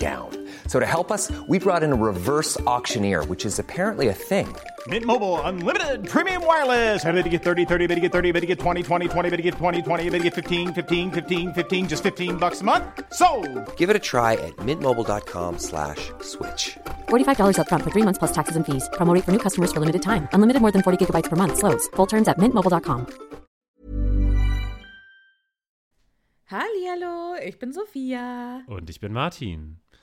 down. So to help us, we brought in a reverse auctioneer, which is apparently a thing. Mint Mobile unlimited premium wireless. Ready to get 30, 30, bit to get 30, bit to get 20, 20, 20, bit to get 20, 20, bit to get 15, 15, 15, 15 just 15 bucks a month. So, Give it a try at mintmobile.com slash switch. $45 upfront for three months plus taxes and fees. Promo for new customers for limited time. Unlimited more than 40 gigabytes per month. Slows. Full terms at mintmobile.com. Hallihallo, ich bin Sophia. Und ich bin Martin.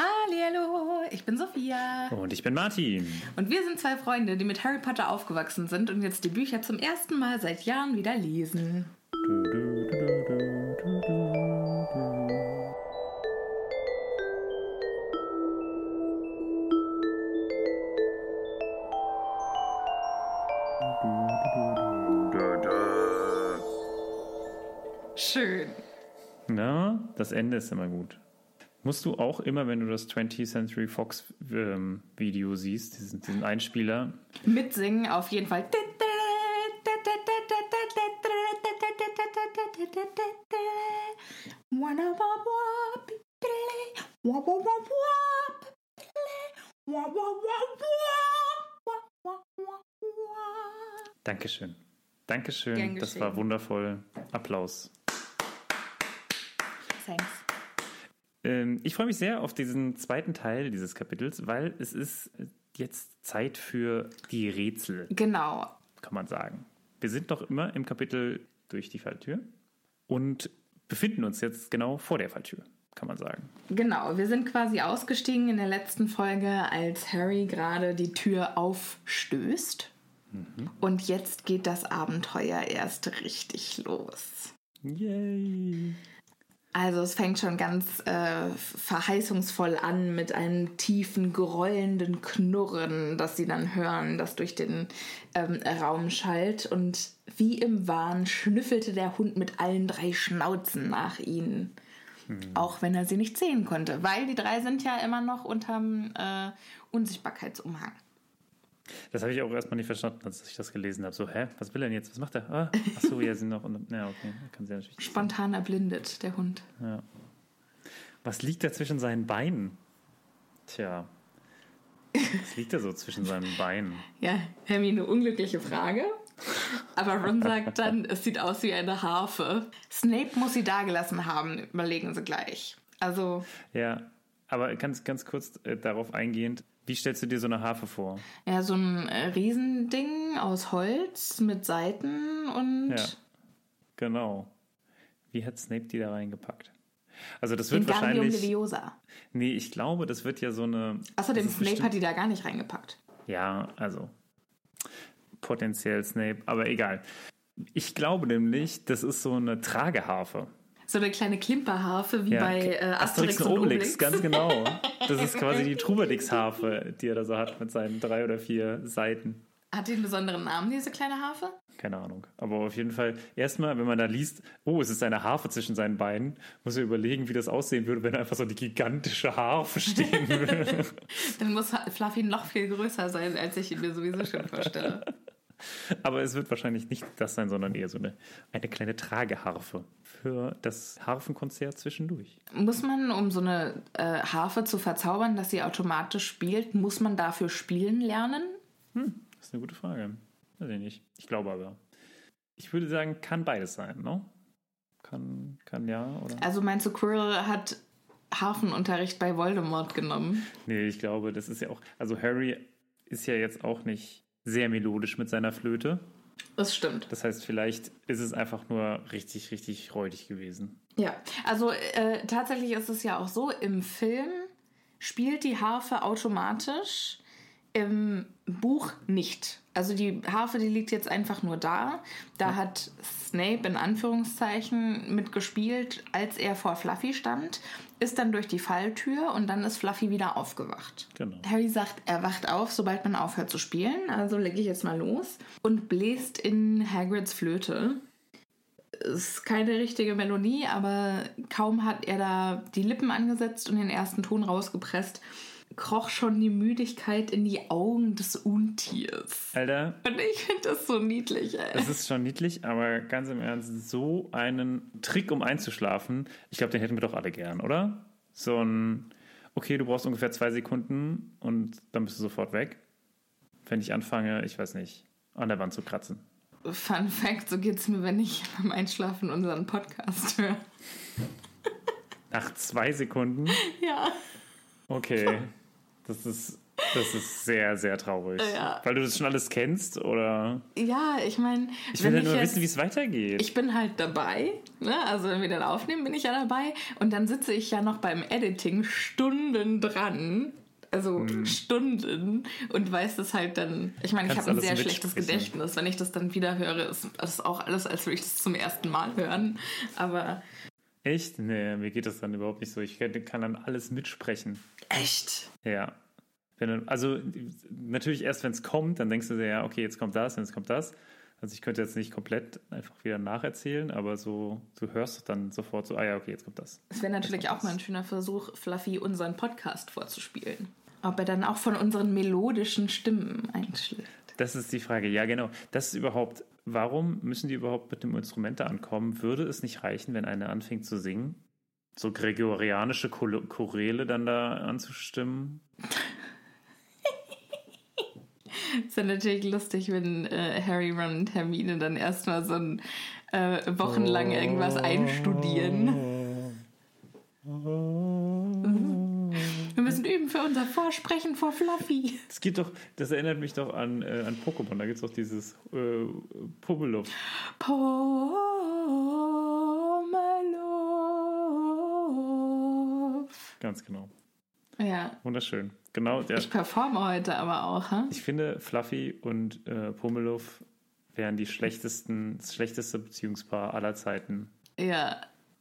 Hallo, ich bin Sophia. Und ich bin Martin. Und wir sind zwei Freunde, die mit Harry Potter aufgewachsen sind und jetzt die Bücher zum ersten Mal seit Jahren wieder lesen. Schön. Na, das Ende ist immer gut. Musst du auch immer, wenn du das 20th Century Fox ähm, Video siehst, diesen, diesen Einspieler, Mitsingen auf jeden Fall. Dankeschön. Dankeschön, das war wundervoll. Applaus. Thanks. Ähm, ich freue mich sehr auf diesen zweiten Teil dieses Kapitels, weil es ist jetzt Zeit für die Rätsel, Genau. kann man sagen. Wir sind noch immer im Kapitel durch die Falltür und befinden uns jetzt genau vor der Falltür, kann man sagen. Genau, wir sind quasi ausgestiegen in der letzten Folge, als Harry gerade die Tür aufstößt. Und jetzt geht das Abenteuer erst richtig los. Yay! Also es fängt schon ganz äh, verheißungsvoll an mit einem tiefen, grollenden Knurren, das sie dann hören, das durch den ähm, Raum schallt. Und wie im Wahn schnüffelte der Hund mit allen drei Schnauzen nach ihnen. Auch wenn er sie nicht sehen konnte, weil die drei sind ja immer noch unterm äh, Unsichtbarkeitsumhang. Das habe ich auch erstmal nicht verstanden, als ich das gelesen habe. So, hä, was will er denn jetzt? Was macht er? Ah, ach so, ja, sind noch. Und, ja, okay, kann sie natürlich. Spontan erblindet, der Hund. Ja. Was liegt da zwischen seinen Beinen? Tja. Was liegt da so zwischen seinen Beinen? Ja, Hermine, unglückliche Frage. Aber Ron sagt dann, es sieht aus wie eine Harfe. Snape muss sie dagelassen haben, überlegen sie gleich. Also, Ja, aber ganz, ganz kurz äh, darauf eingehend, wie stellst du dir so eine Harfe vor? ja, so ein äh, Riesending aus Holz mit Seiten und Ja, genau. Wie hat Snape die da reingepackt? Also das wird wahrscheinlich. Leviosa. Nee, ich glaube, das wird ja so eine. Außerdem, Snape bestimmt- hat die da gar nicht reingepackt. Ja, also potenziell Snape, aber egal. Ich glaube nämlich, das ist so eine Trageharfe. So eine kleine Klimperharfe wie Ja, bei äh, Asterix, und Obelix. ganz genau. Das ist quasi die Trubadix-Harfe, die er da so hat mit seinen drei oder vier Seiten. Hat die einen besonderen Namen, diese kleine Harfe? Keine Ahnung. Aber auf jeden Fall, erstmal, wenn man da liest, oh, es ist eine Harfe zwischen seinen Beinen, muss er überlegen, wie das aussehen würde, wenn einfach so eine gigantische Harfe stehen würde. Dann muss Fluffy noch viel größer sein, als ich ihn mir sowieso schon vorstelle. Aber es wird wahrscheinlich nicht das sein, sondern eher so eine, eine kleine Trageharfe für das Harfenkonzert zwischendurch. Muss man, um so eine äh, Harfe zu verzaubern, dass sie automatisch spielt, muss man dafür spielen lernen? Das ist eine gute Frage. Weiß ich nicht. Ich glaube aber. Ich würde sagen, kann beides sein, ne? Kann, kann ja, oder? Also meinst du, Quirrell hat Harfenunterricht bei Voldemort genommen? Nee, ich glaube, das ist ja auch. Also, Harry ist ja jetzt auch nicht sehr melodisch mit seiner Flöte. Das stimmt. Das heißt, vielleicht ist es einfach nur richtig, richtig räudig gewesen. Ja, also äh, tatsächlich ist es ja auch so, im Film spielt die Harfe automatisch, im Buch nicht. Also die Harfe, die liegt jetzt einfach nur da. Da hat Snape in Anführungszeichen mitgespielt, als er vor Fluffy stand, ist dann durch die Falltür und dann ist Fluffy wieder aufgewacht. Genau. Harry sagt, er wacht auf, sobald man aufhört zu spielen. Also lege ich jetzt mal los und bläst in Hagrids Flöte. Ist keine richtige Melodie, aber kaum hat er da die Lippen angesetzt und den ersten Ton rausgepresst, kroch schon die Müdigkeit in die Augen des Untiers. Alter, Und ich finde das so niedlich, ey. es ist schon niedlich, aber ganz im Ernst, so einen Trick, um einzuschlafen, ich glaube, den hätten wir doch alle gern, oder? So ein, okay, du brauchst ungefähr zwei Sekunden und dann bist du sofort weg. Wenn ich anfange, ich weiß nicht, an der Wand zu kratzen. Fun Fact, so geht's mir, wenn ich beim Einschlafen unseren Podcast höre. Nach zwei Sekunden? Ja. Okay. Das ist, das ist sehr, sehr traurig. Ja. Weil du das schon alles kennst, oder? Ja, ich meine, Ich will ja nur wissen, wie es weitergeht. Ich bin halt dabei, ne? also wenn wir dann aufnehmen, bin ich ja dabei. Und dann sitze ich ja noch beim Editing Stunden dran. Also Stunden und weiß das halt dann. Ich meine, ich habe ein sehr schlechtes. Gedächtnis. Wenn ich das dann wieder höre, ist das auch alles, als würde ich das zum ersten Mal hören. Aber Echt? Nee, mir geht das dann überhaupt nicht so. Ich kann dann alles mitsprechen. echt. Ja. Wenn also natürlich erst, wenn es kommt, dann denkst du dir, ja, okay, jetzt kommt das, jetzt kommt das. Also ich könnte jetzt nicht komplett einfach wieder nacherzählen, aber so, du hörst dann sofort so, ah ja, okay, jetzt kommt das. Es wäre natürlich auch mal ein schöner Versuch, Fluffy unseren Podcast vorzuspielen. Ob er dann auch von unseren melodischen Stimmen einschlägt. Das ist die Frage. Ja, genau. Das ist überhaupt, warum müssen die überhaupt mit dem Instrument da ankommen? Würde es nicht reichen, wenn eine anfängt zu singen? So gregorianische Chor- Choräle dann da anzustimmen? ist ja natürlich lustig, wenn äh, Harry, Ron und Hermine dann erstmal so ein äh, wochenlang irgendwas einstudieren. Wir müssen üben für unser Vorsprechen vor Fluffy. Es gibt doch, das erinnert mich doch an, äh, an Pokémon. Da gibt es doch dieses äh, Pummeluff. Pomelov. Ganz genau. Ja, Wunderschön. Genau, der, ich performe heute aber auch, hä? ich finde, Fluffy und äh, Pummeluff wären die schlechtesten, das schlechteste Beziehungspaar aller Zeiten. Ja,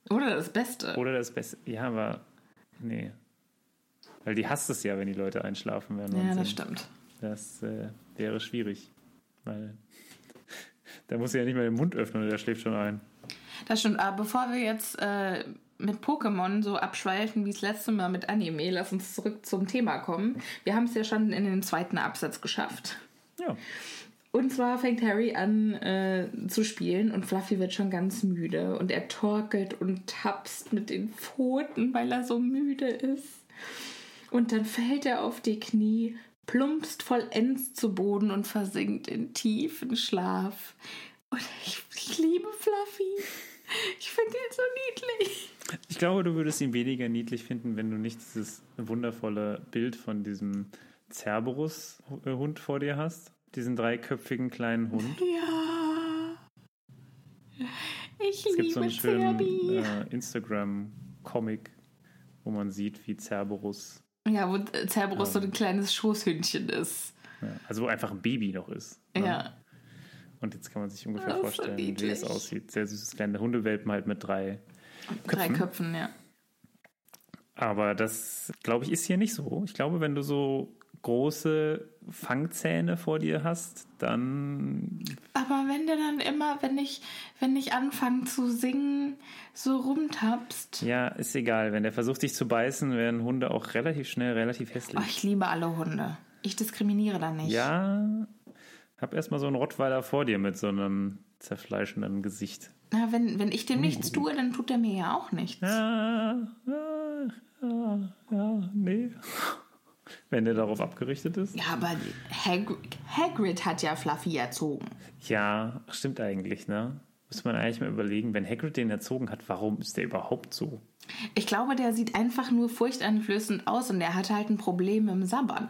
Oder das Beste. Oder das Beste. Ja, aber nee. Weil die hasst es ja, wenn die Leute einschlafen werden. ja, das stimmt. Das äh, wäre schwierig. Weil da muss sie ja nicht mehr den Mund öffnen und der schläft schon ein. Das stimmt. Aber bevor wir jetzt äh, mit Pokémon so abschweifen wie das letzte Mal mit Anime, lass uns zurück zum Thema kommen. Wir haben es ja schon in den zweiten Absatz geschafft. Ja. Und zwar fängt Harry an äh, zu spielen und Fluffy wird schon ganz müde und er torkelt und tapst mit den Pfoten, weil er so müde ist. Und dann fällt er auf die Knie, plumpst vollends zu Boden und versinkt in tiefen Schlaf. Und ich, ich liebe Fluffy. Ich finde ihn so niedlich. Ich glaube, du würdest ihn weniger niedlich finden, wenn du nicht dieses wundervolle Bild von diesem Cerberus-Hund vor dir hast. Diesen dreiköpfigen kleinen Hund. Ja. Ich Es gibt so einen schönen äh, Instagram-Comic, wo man sieht, wie Cerberus, Ja, wo äh, Cerberus so ein kleines Schoßhündchen ist. ja, also wo einfach ein Baby noch ist. ne? Ja. Und jetzt kann man sich ungefähr Das ist so vorstellen, wie es aussieht. Sehr süßes kleine Hundewelpen halt mit drei. Drei Köpfen, ja. Aber das, glaube ich, ist hier nicht so. Ich glaube, wenn du so große Fangzähne vor dir hast, dann Aber wenn der dann immer, wenn ich, wenn ich anfange zu singen, so rumtapst. ja, ist egal. Wenn der versucht, dich zu beißen, werden Hunde auch relativ schnell relativ Oh, hässlich. ich liebe alle Hunde. Ich diskriminiere da nicht. Ja, hab erstmal so einen Rottweiler vor dir mit so einem zerfleischenden Gesicht. Na, wenn, wenn ich dem nichts tue, dann tut er mir ja auch nichts. Ja, ja, ja, ja, nee. Wenn der darauf abgerichtet ist. Ja, aber Hagrid, Hagrid hat ja Fluffy erzogen. Ja, stimmt eigentlich, ne? Muss man eigentlich mal überlegen, wenn Hagrid den erzogen hat, warum ist der überhaupt so? Ich glaube, der sieht einfach nur furchteinflößend aus und der hat halt ein Problem dem Sabbern.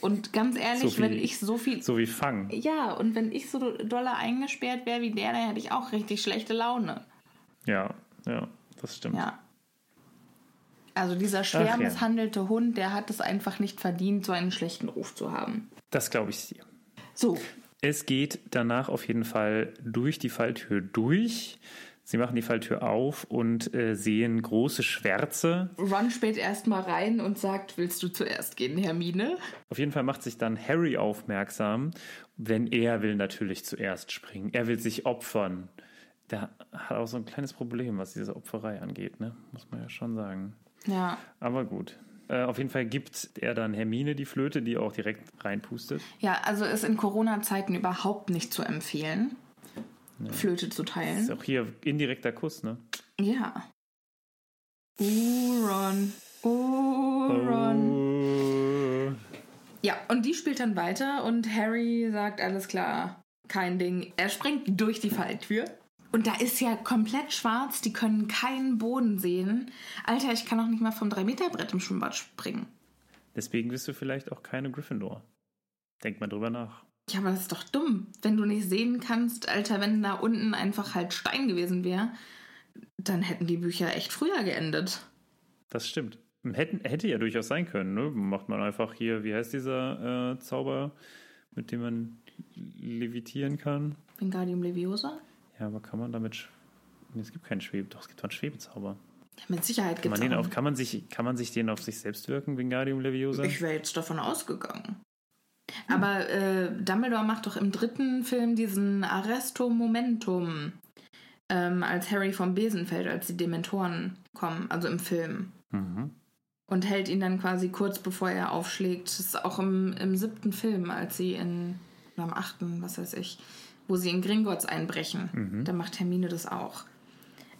Und ganz ehrlich, So wie- wenn ich so viel. So wie Fang. Ja, und wenn ich so doller eingesperrt wäre wie der, dann hätte ich auch richtig schlechte Laune. Ja, ja, das stimmt. Ja. Also dieser schwer Ach ja. misshandelte Hund, der hat es einfach nicht verdient, so einen schlechten Ruf zu haben. Das glaube ich dir. So, Es geht danach auf jeden Fall durch die Falltür durch. Sie machen die Falltür auf und äh, sehen große Schwärze. Ron späht erstmal rein und sagt, willst du zuerst gehen, Hermine? Auf jeden Fall macht sich dann Harry aufmerksam, denn er will natürlich zuerst springen. Er will sich opfern. Der hat auch so ein kleines Problem, was diese Opferei angeht, ne? muss man ja schon sagen. Ja. Aber gut. Äh, auf jeden Fall gibt er dann Hermine die Flöte, die auch direkt reinpustet. Ja, also ist in Corona-Zeiten überhaupt nicht zu empfehlen, Flöte zu Ist teilen. auch hier indirekter Kuss, ne? Ja. Uh, Ron. Uh, Ron. Oh. Ja, und die spielt dann weiter und Harry sagt, alles klar, kein Ding. Er springt durch die Falltür. Und da ist ja komplett schwarz, die können keinen Boden sehen. Alter, ich kann auch nicht mal vom 3-Meter-Brett im Schwimmbad springen. Deswegen bist du vielleicht auch keine Gryffindor. Denk mal drüber nach. Ja, aber das ist doch dumm, wenn du nicht sehen kannst, Alter, wenn da unten einfach halt Stein gewesen wäre, dann hätten die Bücher echt früher geendet. Das stimmt. Hätten, hätte ja durchaus sein können. Ne? Macht man einfach hier, wie heißt dieser äh, Zauber, mit dem man levitieren kann? Wingardium Leviosa? Ja, aber kann man damit. Nee, es gibt keinen Schwebe. Doch, es gibt doch einen Schwebezauber. Ja, mit Sicherheit Kann gibt man, es den auf, kann, man sich, kann man sich den auf sich selbst wirken, Wingardium Leviosa? Ich wäre jetzt davon ausgegangen. Aber äh, Dumbledore macht doch im dritten Film diesen Arresto Momentum, ähm, als Harry vom Besen fällt, als die Dementoren kommen, also im Film. Mhm. Und hält ihn dann quasi kurz bevor er aufschlägt. Das ist auch im, im siebten Film, als sie in, oder am achten, was weiß ich, wo sie in Gringotts einbrechen. Da macht Hermine das auch.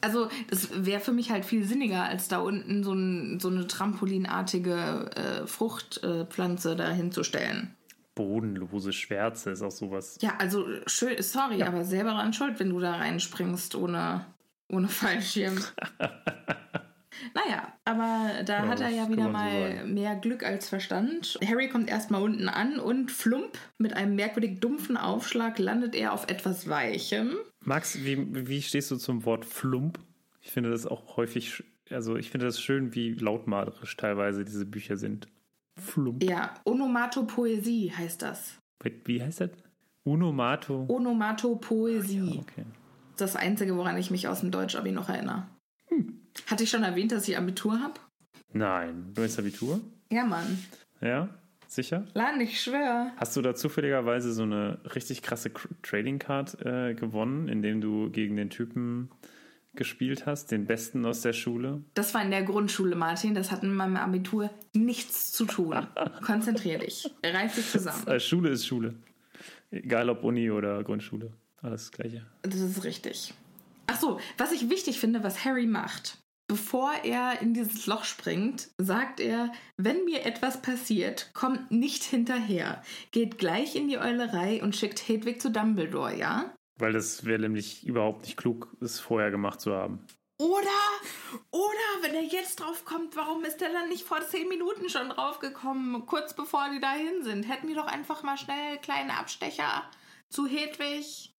Also, das wäre für mich halt viel sinniger, als da unten so, ein, so eine trampolinartige äh, Fruchtpflanze da hinzustellen. Bodenlose Schwärze ist auch sowas. Ja, also, schön, sorry, aber selber dran schuld, wenn du da reinspringst ohne, ohne Fallschirm. naja, aber da Ja, hat er ja wieder so mal sagen. mehr Glück als Verstand. Harry kommt erstmal unten an und flump, mit einem merkwürdig dumpfen Aufschlag landet er auf etwas Weichem. Max, wie, wie stehst du zum Wort Flump? Ich finde das auch häufig, also ich finde das schön, wie lautmalerisch teilweise diese Bücher sind. Flump. Ja, Onomatopoesie heißt das. Wie heißt das? Unomato. Onomatopoesie. Okay. das Einzige, woran ich mich aus dem Deutsch-Abi noch erinnere. Hatte ich schon erwähnt, dass ich Abitur habe? Nein, du hast Abitur? Ja, Mann. Ja, sicher? Lan, ich schwöre. Hast du da zufälligerweise so eine richtig krasse Trading Card äh, gewonnen, indem du gegen den Typen gespielt hast, den Besten aus der Schule? Das war in der Grundschule, Martin. Das hat mit meinem Abitur nichts zu tun. Konzentrier dich. Reif dich zusammen. Äh, Schule ist Schule. Egal ob Uni oder Grundschule. Alles das Gleiche. Das ist richtig. Ach so, was ich wichtig finde, was Harry macht. Bevor er in dieses Loch springt, sagt er, wenn mir etwas passiert, kommt nicht hinterher. Geht gleich in die Eulerei und schickt Hedwig zu Dumbledore, ja? Weil das wäre nämlich überhaupt nicht klug, es vorher gemacht zu haben. Oder, oder, wenn er jetzt drauf kommt, warum ist er dann nicht vor zehn Minuten schon draufgekommen, kurz bevor die dahin sind? Hätten die doch einfach mal schnell kleine Abstecher zu Hedwig.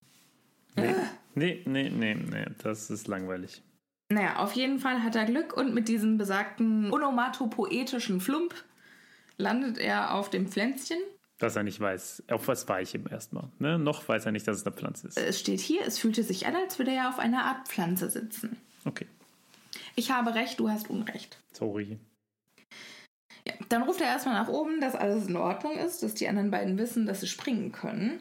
Nee, nee, nee, nee, nee, das ist langweilig. Naja, auf jeden Fall hat er Glück und mit diesem besagten onomatopoetischen Flump landet er auf dem Pflänzchen. Dass er nicht weiß, auf was war ich ihm erstmal. Ne? Noch weiß er nicht, dass es eine Pflanze ist. Es steht hier, es fühlte sich an, als würde er auf einer Art Pflanze sitzen. Okay, Ich habe recht, du hast Unrecht. sorry. Ja, dann ruft er erstmal nach oben, dass alles in Ordnung ist, dass die anderen beiden wissen, dass sie springen können.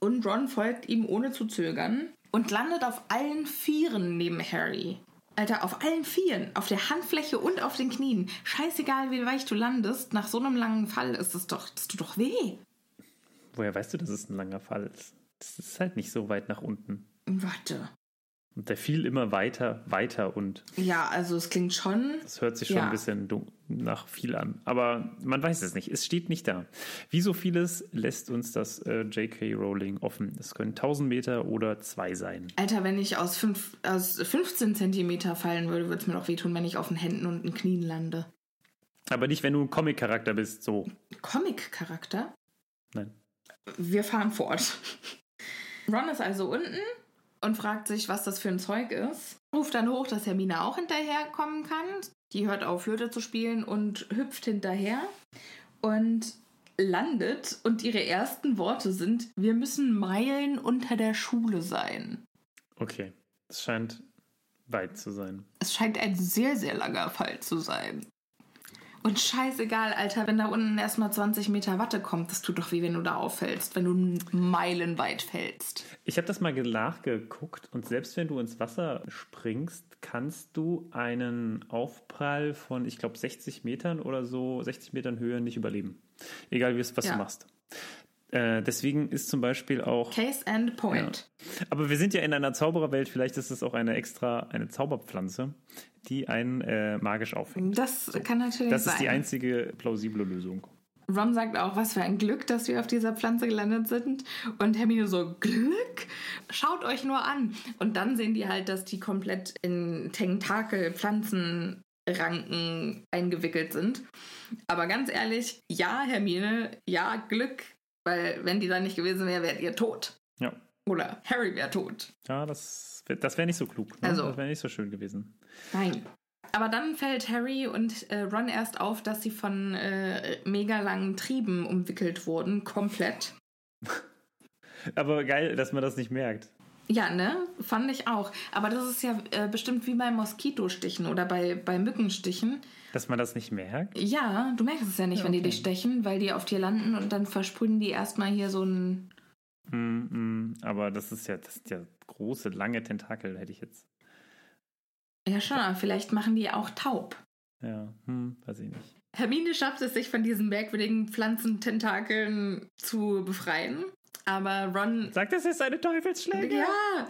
Und Ron folgt ihm ohne zu zögern und landet auf allen Vieren neben Harry. Alter, auf allen Vieren, auf der Handfläche und auf den Knien. Scheißegal, wie weich du landest, nach so einem langen Fall ist es doch, das tut doch weh. Woher weißt du, dass es ein langer Fall ist? Das ist halt nicht so weit nach unten. Warte. Und der fiel immer weiter, weiter und Ja, also es klingt schon. das hört sich schon Ja. ein bisschen dun- nach viel an. Aber man weiß es nicht. Es steht nicht da. Wie so vieles lässt uns das äh, J.K. Rowling offen. Es können 1000 Meter oder zwei sein. Alter, wenn ich aus, fünf, aus 15 Zentimeter fallen würde, würde es mir doch wehtun, wenn ich auf den Händen und den Knien lande. Aber nicht, wenn du ein Comic-Charakter bist. So. Comic-Charakter? Nein. Wir fahren fort. Ron ist also unten und fragt sich, was das für ein Zeug ist. Ruft dann hoch, dass Hermine auch hinterherkommen kann. Die hört auf, Flöte zu spielen und hüpft hinterher und landet. Und ihre ersten Worte sind: Wir müssen Meilen unter der Schule sein. Okay. Es scheint weit zu sein. Es scheint ein sehr, sehr langer Fall zu sein. Und scheißegal, Alter, wenn da unten erstmal 20 Meter Watte kommt, das tut doch weh, wenn du da auffällst, wenn du meilenweit fällst. Ich habe das mal nachgeguckt und selbst wenn du ins Wasser springst, kannst du einen Aufprall von, ich glaube, 60 Metern oder so, 60 Metern Höhe nicht überleben. Egal, was Ja. du machst. Äh, deswegen ist zum Beispiel auch. Case and point. Aber wir sind ja in einer Zaubererwelt, vielleicht ist es auch eine extra, eine Zauberpflanze, die einen äh, magisch auffängt. Das kann natürlich Das sein. ist die einzige plausible Lösung. Ron sagt auch, was für ein Glück, dass wir auf dieser Pflanze gelandet sind. Und Hermine so, Glück? Schaut euch nur an. Und dann sehen die halt, dass die komplett in Tentakel, Pflanzenranken eingewickelt sind. Aber ganz ehrlich, ja, Hermine, ja, Glück. Weil wenn die da nicht gewesen wäre, wärt ihr tot. Ja. Oder Harry wäre tot. Ja, das, das wäre nicht so klug. Ne? Also- das wäre nicht so schön gewesen. Nein. Aber dann fällt Harry und äh, Ron erst auf, dass sie von äh, mega langen Trieben umwickelt wurden, komplett. Aber geil, dass man das nicht merkt. Ja, ne? Fand ich auch. Aber das ist ja äh, bestimmt wie bei Moskitostichen oder bei, bei Mückenstichen. Dass man das nicht merkt. Ja, du merkst es ja nicht, wenn die okay. dich stechen, weil die auf dir landen und dann versprühen die erstmal hier so ein. Mm, mm, aber das ist ja, das sind ja große, lange Tentakel, hätte ich jetzt. Ja, schon, aber vielleicht machen die auch taub. Ja, hm, weiß ich nicht. Hermine schafft es, sich von diesen merkwürdigen Pflanzententakeln zu befreien. Aber Ron Sagt, das ist eine Teufelsschläge? Ja.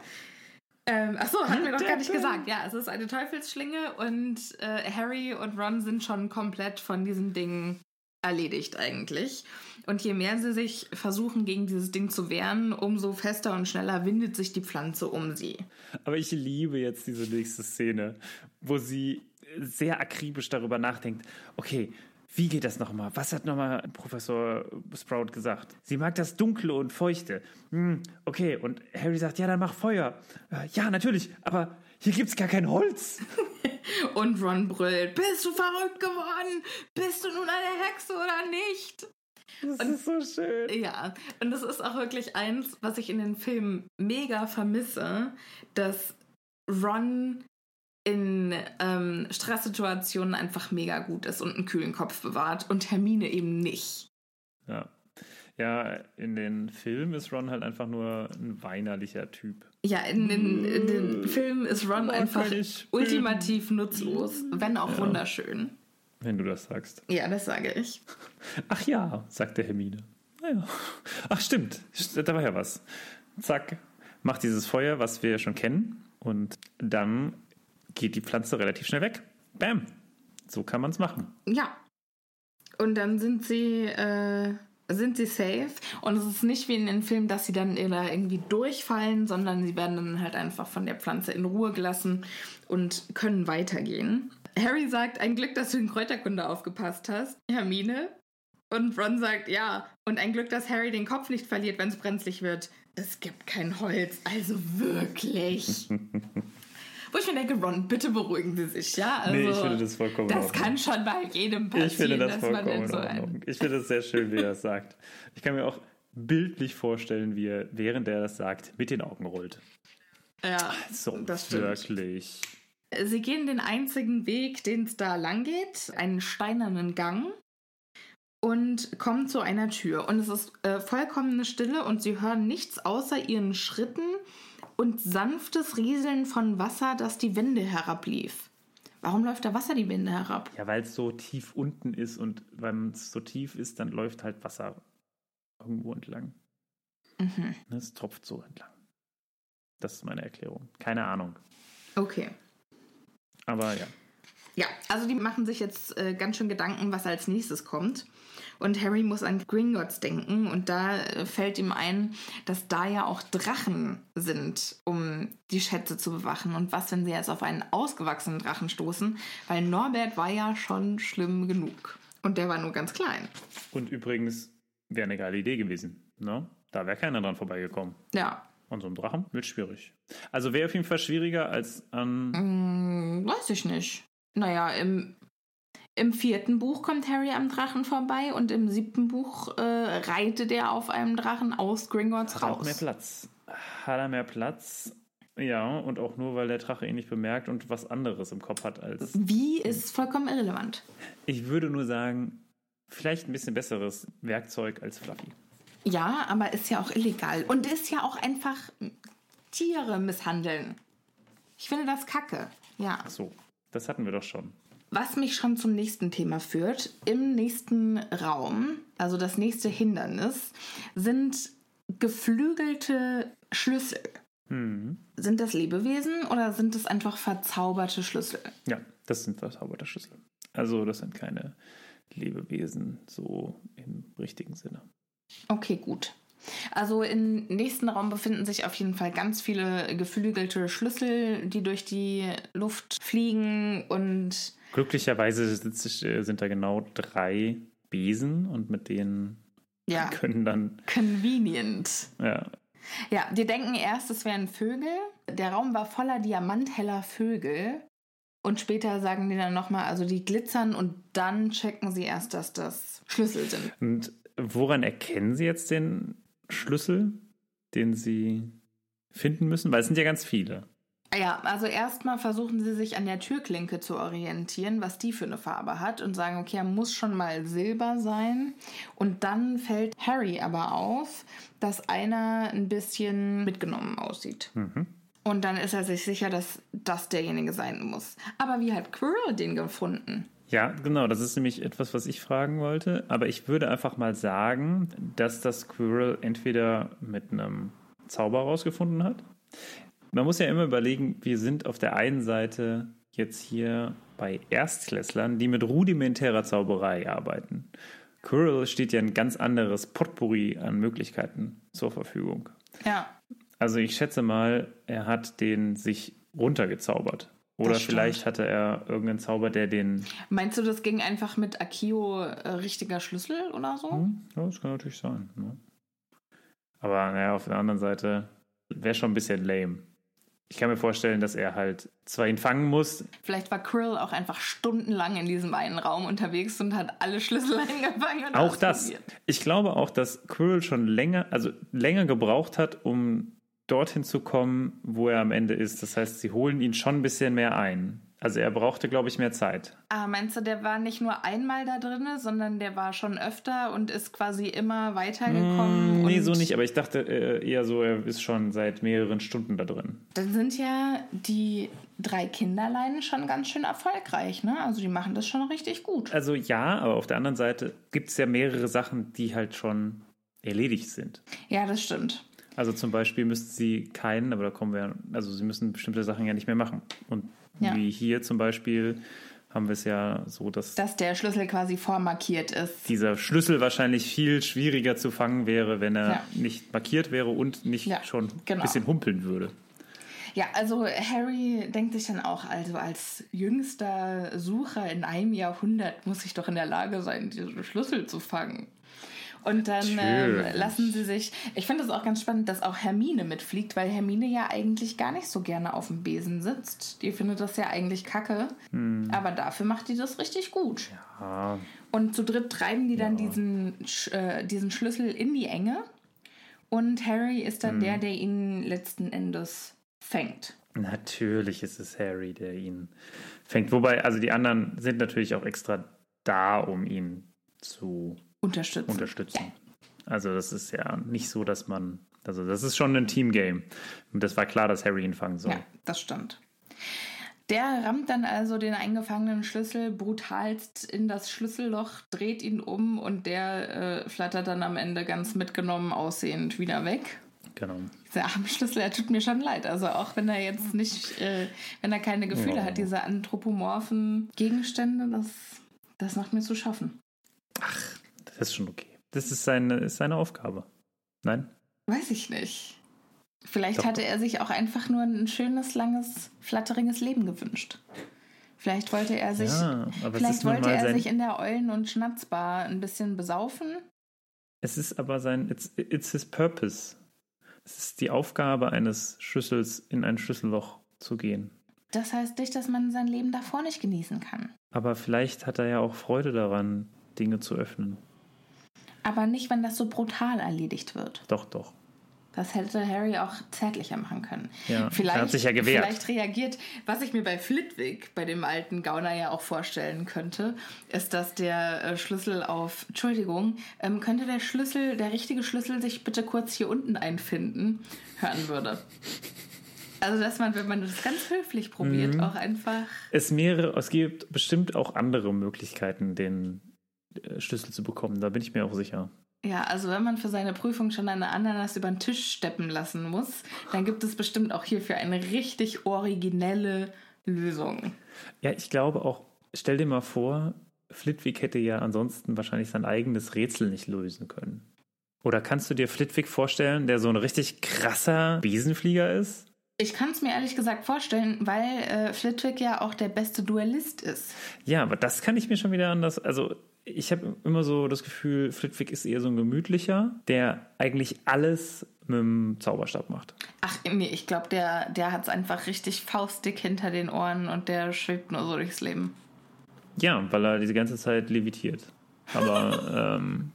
Ähm, achso, hatten wir doch gar nicht gesagt. Ja, es ist eine Teufelsschlinge und äh, Harry und Ron sind schon komplett von diesem Ding erledigt eigentlich. Und je mehr sie sich versuchen, gegen dieses Ding zu wehren, umso fester und schneller windet sich die Pflanze um sie. Aber ich liebe jetzt diese nächste Szene, wo sie sehr akribisch darüber nachdenkt. Okay, wie geht das nochmal? Was hat nochmal Professor Sprout gesagt? Sie mag das Dunkle und Feuchte. Hm, okay, und Harry sagt, ja, dann mach Feuer. Äh, Ja, natürlich, aber hier gibt's gar kein Holz. Und Ron brüllt, bist du verrückt geworden? Bist du nun eine Hexe oder nicht? Das ist so schön. Ja, und das ist auch wirklich eins, was ich in den Filmen mega vermisse, dass Ron in ähm, Stresssituationen einfach mega gut ist und einen kühlen Kopf bewahrt und Hermine eben nicht. Ja. Ja, in den Filmen ist Ron halt einfach nur ein weinerlicher Typ. Ja, in den, in den Filmen ist Ron Aber einfach ultimativ nutzlos, wenn auch wunderschön. Wenn du das sagst. Ja, das sage ich. Ach ja, sagte Hermine. Naja. Ach stimmt, da war ja was. Zack, macht dieses Feuer, was wir schon kennen. Und dann geht die Pflanze relativ schnell weg. Bam. So kann man es machen. Ja. Und dann sind sie, äh, sind sie safe. Und es ist nicht wie in den Filmen, dass sie dann da irgendwie durchfallen, sondern sie werden dann halt einfach von der Pflanze in Ruhe gelassen und können weitergehen. Harry sagt, ein Glück, dass du in Kräuterkunde aufgepasst hast. Hermine. Und Ron sagt, ja. Und ein Glück, dass Harry den Kopf nicht verliert, wenn es brenzlig wird. Es gibt kein Holz. Also wirklich. Wo ich mir denke, Ron, bitte beruhigen Sie sich, ja? Also, Nee, ich finde das vollkommen Das kann schon bei jedem passieren, Ich finde das dass man vollkommen in in so einem. Ich finde das sehr schön, wie er das sagt. Ich kann mir auch bildlich vorstellen, wie er, während er das sagt, mit den Augen rollt. Ja, So, das stimmt. wirklich. Sie gehen den einzigen Weg, den es da lang geht, einen steinernen Gang und kommen zu einer Tür. Und es ist äh, vollkommene Stille und sie hören nichts außer ihren Schritten und sanftes Rieseln von Wasser, das die Wände herablief. Warum läuft da Wasser die Wände herab? Ja, weil es so tief unten ist und wenn es so tief ist, dann läuft halt Wasser irgendwo entlang. Mhm. Es tropft so entlang. Das ist meine Erklärung. Keine Ahnung. Okay. Aber ja. Ja, also die machen sich jetzt äh, ganz schön Gedanken, was als nächstes kommt. Und Harry muss an Gringotts denken und da äh, fällt ihm ein, dass da ja auch Drachen sind, um die Schätze zu bewachen. Und was, wenn sie jetzt auf einen ausgewachsenen Drachen stoßen? Weil Norbert war ja schon schlimm genug. Und der war nur ganz klein. Und übrigens wäre eine geile Idee gewesen. Ne? Da wäre keiner dran vorbeigekommen. Ja, An so einem Drachen wird schwierig. Also wäre auf jeden Fall schwieriger als an. hm, weiß ich nicht. Naja, im, im vierten Buch kommt Harry am Drachen vorbei und im siebten Buch äh, reitet er auf einem Drachen aus Gringotts Hat er auch Haus. mehr Platz. Hat er mehr Platz? Ja, und auch nur, weil der Drache ihn nicht bemerkt und was anderes im Kopf hat als. Wie ist vollkommen irrelevant. Ich würde nur sagen, vielleicht ein bisschen besseres Werkzeug als Fluffy. Ja, aber ist ja auch illegal. Und ist ja auch einfach Tiere misshandeln. Ich finde das kacke. Ja. So, das hatten wir doch schon. Was mich schon zum nächsten Thema führt, im nächsten Raum, also das nächste Hindernis, sind geflügelte Schlüssel. Hm. Sind das Lebewesen oder sind es einfach verzauberte Schlüssel? Ja, das sind verzauberte Schlüssel. Also, das sind keine Lebewesen so im richtigen Sinne. Okay, gut. Also im nächsten Raum befinden sich auf jeden Fall ganz viele geflügelte Schlüssel, die durch die Luft fliegen und Glücklicherweise äh, sind da genau drei Besen und mit denen ja, können dann, convenient. ja, Ja, die denken erst, es wären Vögel. Der Raum war voller diamantheller Vögel. Und später sagen die dann nochmal, also die glitzern und dann checken sie erst, dass das Schlüssel sind. Und woran erkennen Sie jetzt den Schlüssel, den Sie finden müssen? Weil es sind ja ganz viele. Ja, also erstmal versuchen sie sich an der Türklinke zu orientieren, was die für eine Farbe hat und sagen, okay, er muss schon mal Silber sein. Und dann fällt Harry aber auf, dass einer ein bisschen mitgenommen aussieht. Und dann ist er sich sicher, dass das derjenige sein muss. Aber wie hat Quirrell den gefunden? Ja, genau, das ist nämlich etwas, was ich fragen wollte. Aber ich würde einfach mal sagen, dass das Squirrel entweder mit einem Zauber rausgefunden hat. Man muss ja immer überlegen, wir sind auf der einen Seite jetzt hier bei Erstklässlern, die mit rudimentärer Zauberei arbeiten. Quirrell steht ja ein ganz anderes Potpourri an Möglichkeiten zur Verfügung. Ja, Also ich schätze mal, er hat den sich runtergezaubert. Oder vielleicht hatte er irgendeinen Zauber, der den meinst du, das ging einfach mit Akio äh, richtiger Schlüssel oder so? Hm, Ja, das kann natürlich sein. Ne? Aber naja, auf der anderen Seite wäre schon ein bisschen lame. Ich kann mir vorstellen, dass er halt zwar ihn fangen muss. Vielleicht war Krill auch einfach stundenlang in diesem einen Raum unterwegs und hat alle Schlüssel eingefangen. Auch das. Ich glaube auch, dass Quirrell schon länger, also länger gebraucht hat, um dorthin zu kommen, wo er am Ende ist. Das heißt, sie holen ihn schon ein bisschen mehr ein. Also er brauchte, glaube ich, mehr Zeit. Ah, meinst du, der war nicht nur einmal da drin, sondern der war schon öfter und ist quasi immer weitergekommen? Mm, nee, und so nicht, aber ich dachte äh, eher so, er ist schon seit mehreren Stunden da drin. Dann sind ja die drei Kinderlein schon ganz schön erfolgreich, ne? Also die machen das schon richtig gut. Also ja, aber auf der anderen Seite gibt es ja mehrere Sachen, die halt schon erledigt sind. Ja, das stimmt. Also zum Beispiel müssten sie keinen, aber da kommen wir, also sie müssen bestimmte Sachen ja nicht mehr machen. Und Ja. wie hier zum Beispiel haben wir es ja so, dass Dass der Schlüssel quasi vormarkiert ist. dieser Schlüssel wahrscheinlich viel schwieriger zu fangen wäre, wenn er Ja. nicht markiert wäre und nicht Ja, schon genau. ein bisschen humpeln würde. Ja, also Harry denkt sich dann auch, also als jüngster Sucher in einem Jahrhundert muss ich doch in der Lage sein, diese Schlüssel zu fangen. Und dann ähm, lassen sie sich. Ich finde es auch ganz spannend, dass auch Hermine mitfliegt, weil Hermine ja eigentlich gar nicht so gerne auf dem Besen sitzt. Die findet das ja eigentlich kacke. Aber dafür macht die das richtig gut. Ah, Und zu dritt treiben die dann diesen, Sch- äh, diesen Schlüssel in die Enge. Und Harry ist dann der, der ihn letzten Endes fängt. natürlich ist es Harry, der ihn fängt. Wobei, also die anderen sind natürlich auch extra da, um ihn zu Unterstützen. unterstützen. Also das ist ja nicht so, dass man, also das ist schon ein Teamgame. Und das war klar, dass Harry ihn fangen soll. Ja, das stimmt. Der rammt dann also den eingefangenen Schlüssel brutalst in das Schlüsselloch, dreht ihn um und der äh, flattert dann am Ende ganz mitgenommen aussehend wieder weg. Genau. Dieser arme Schlüssel, er tut mir schon leid. Also auch wenn er jetzt nicht, äh, wenn er keine Gefühle Ja. hat, diese anthropomorphen Gegenstände, das, das macht mir zu schaffen. Das ist schon okay. Das ist seine, ist seine Aufgabe. Nein? Weiß ich nicht. Vielleicht Doch. hatte er sich auch einfach nur ein schönes, langes, flatteriges Leben gewünscht. Vielleicht wollte er sich, Ja, vielleicht wollte er sich in der Eulen- und Schnatzbar ein bisschen besaufen. Es ist aber sein, it's, it's his purpose. Es ist die Aufgabe eines Schlüssels, in ein Schlüsselloch zu gehen. Das heißt nicht, dass man sein Leben davor nicht genießen kann. Aber vielleicht hat er ja auch Freude daran, Dinge zu öffnen. Aber nicht, wenn das so brutal erledigt wird. Doch, doch. Das hätte Harry auch zärtlicher machen können. Ja, er vielleicht, hat sich ja gewehrt. Vielleicht reagiert, was ich mir bei Flitwick, bei dem alten Gauner ja auch vorstellen könnte, ist, dass der äh, Schlüssel auf, Entschuldigung, ähm, könnte der Schlüssel, der richtige Schlüssel sich bitte kurz hier unten einfinden, hören würde. Also, dass man, wenn man das ganz höflich probiert, Mhm. auch einfach. Es, mehrere, es gibt bestimmt auch andere Möglichkeiten, den Schlüssel zu bekommen. Da bin ich mir auch sicher. Ja, also wenn man für seine Prüfung schon eine Ananas über den Tisch steppen lassen muss, dann gibt es bestimmt auch hierfür eine richtig originelle Lösung. Ja, ich glaube auch, stell dir mal vor, Flitwick hätte ja ansonsten wahrscheinlich sein eigenes Rätsel nicht lösen können. Oder kannst du dir Flitwick vorstellen, der so ein richtig krasser Besenflieger ist? Ich kann es mir ehrlich gesagt vorstellen, weil äh, Flitwick ja auch der beste Duellist ist. Ja, aber das kann ich mir schon wieder anders. Also, ich habe immer so das Gefühl, Flitwick ist eher so ein gemütlicher, der eigentlich alles mit dem Zauberstab macht. Ach nee, ich glaube, der, der hat es einfach richtig faustdick hinter den Ohren und der schwebt nur so durchs Leben. Ja, weil er diese ganze Zeit levitiert. Aber ähm,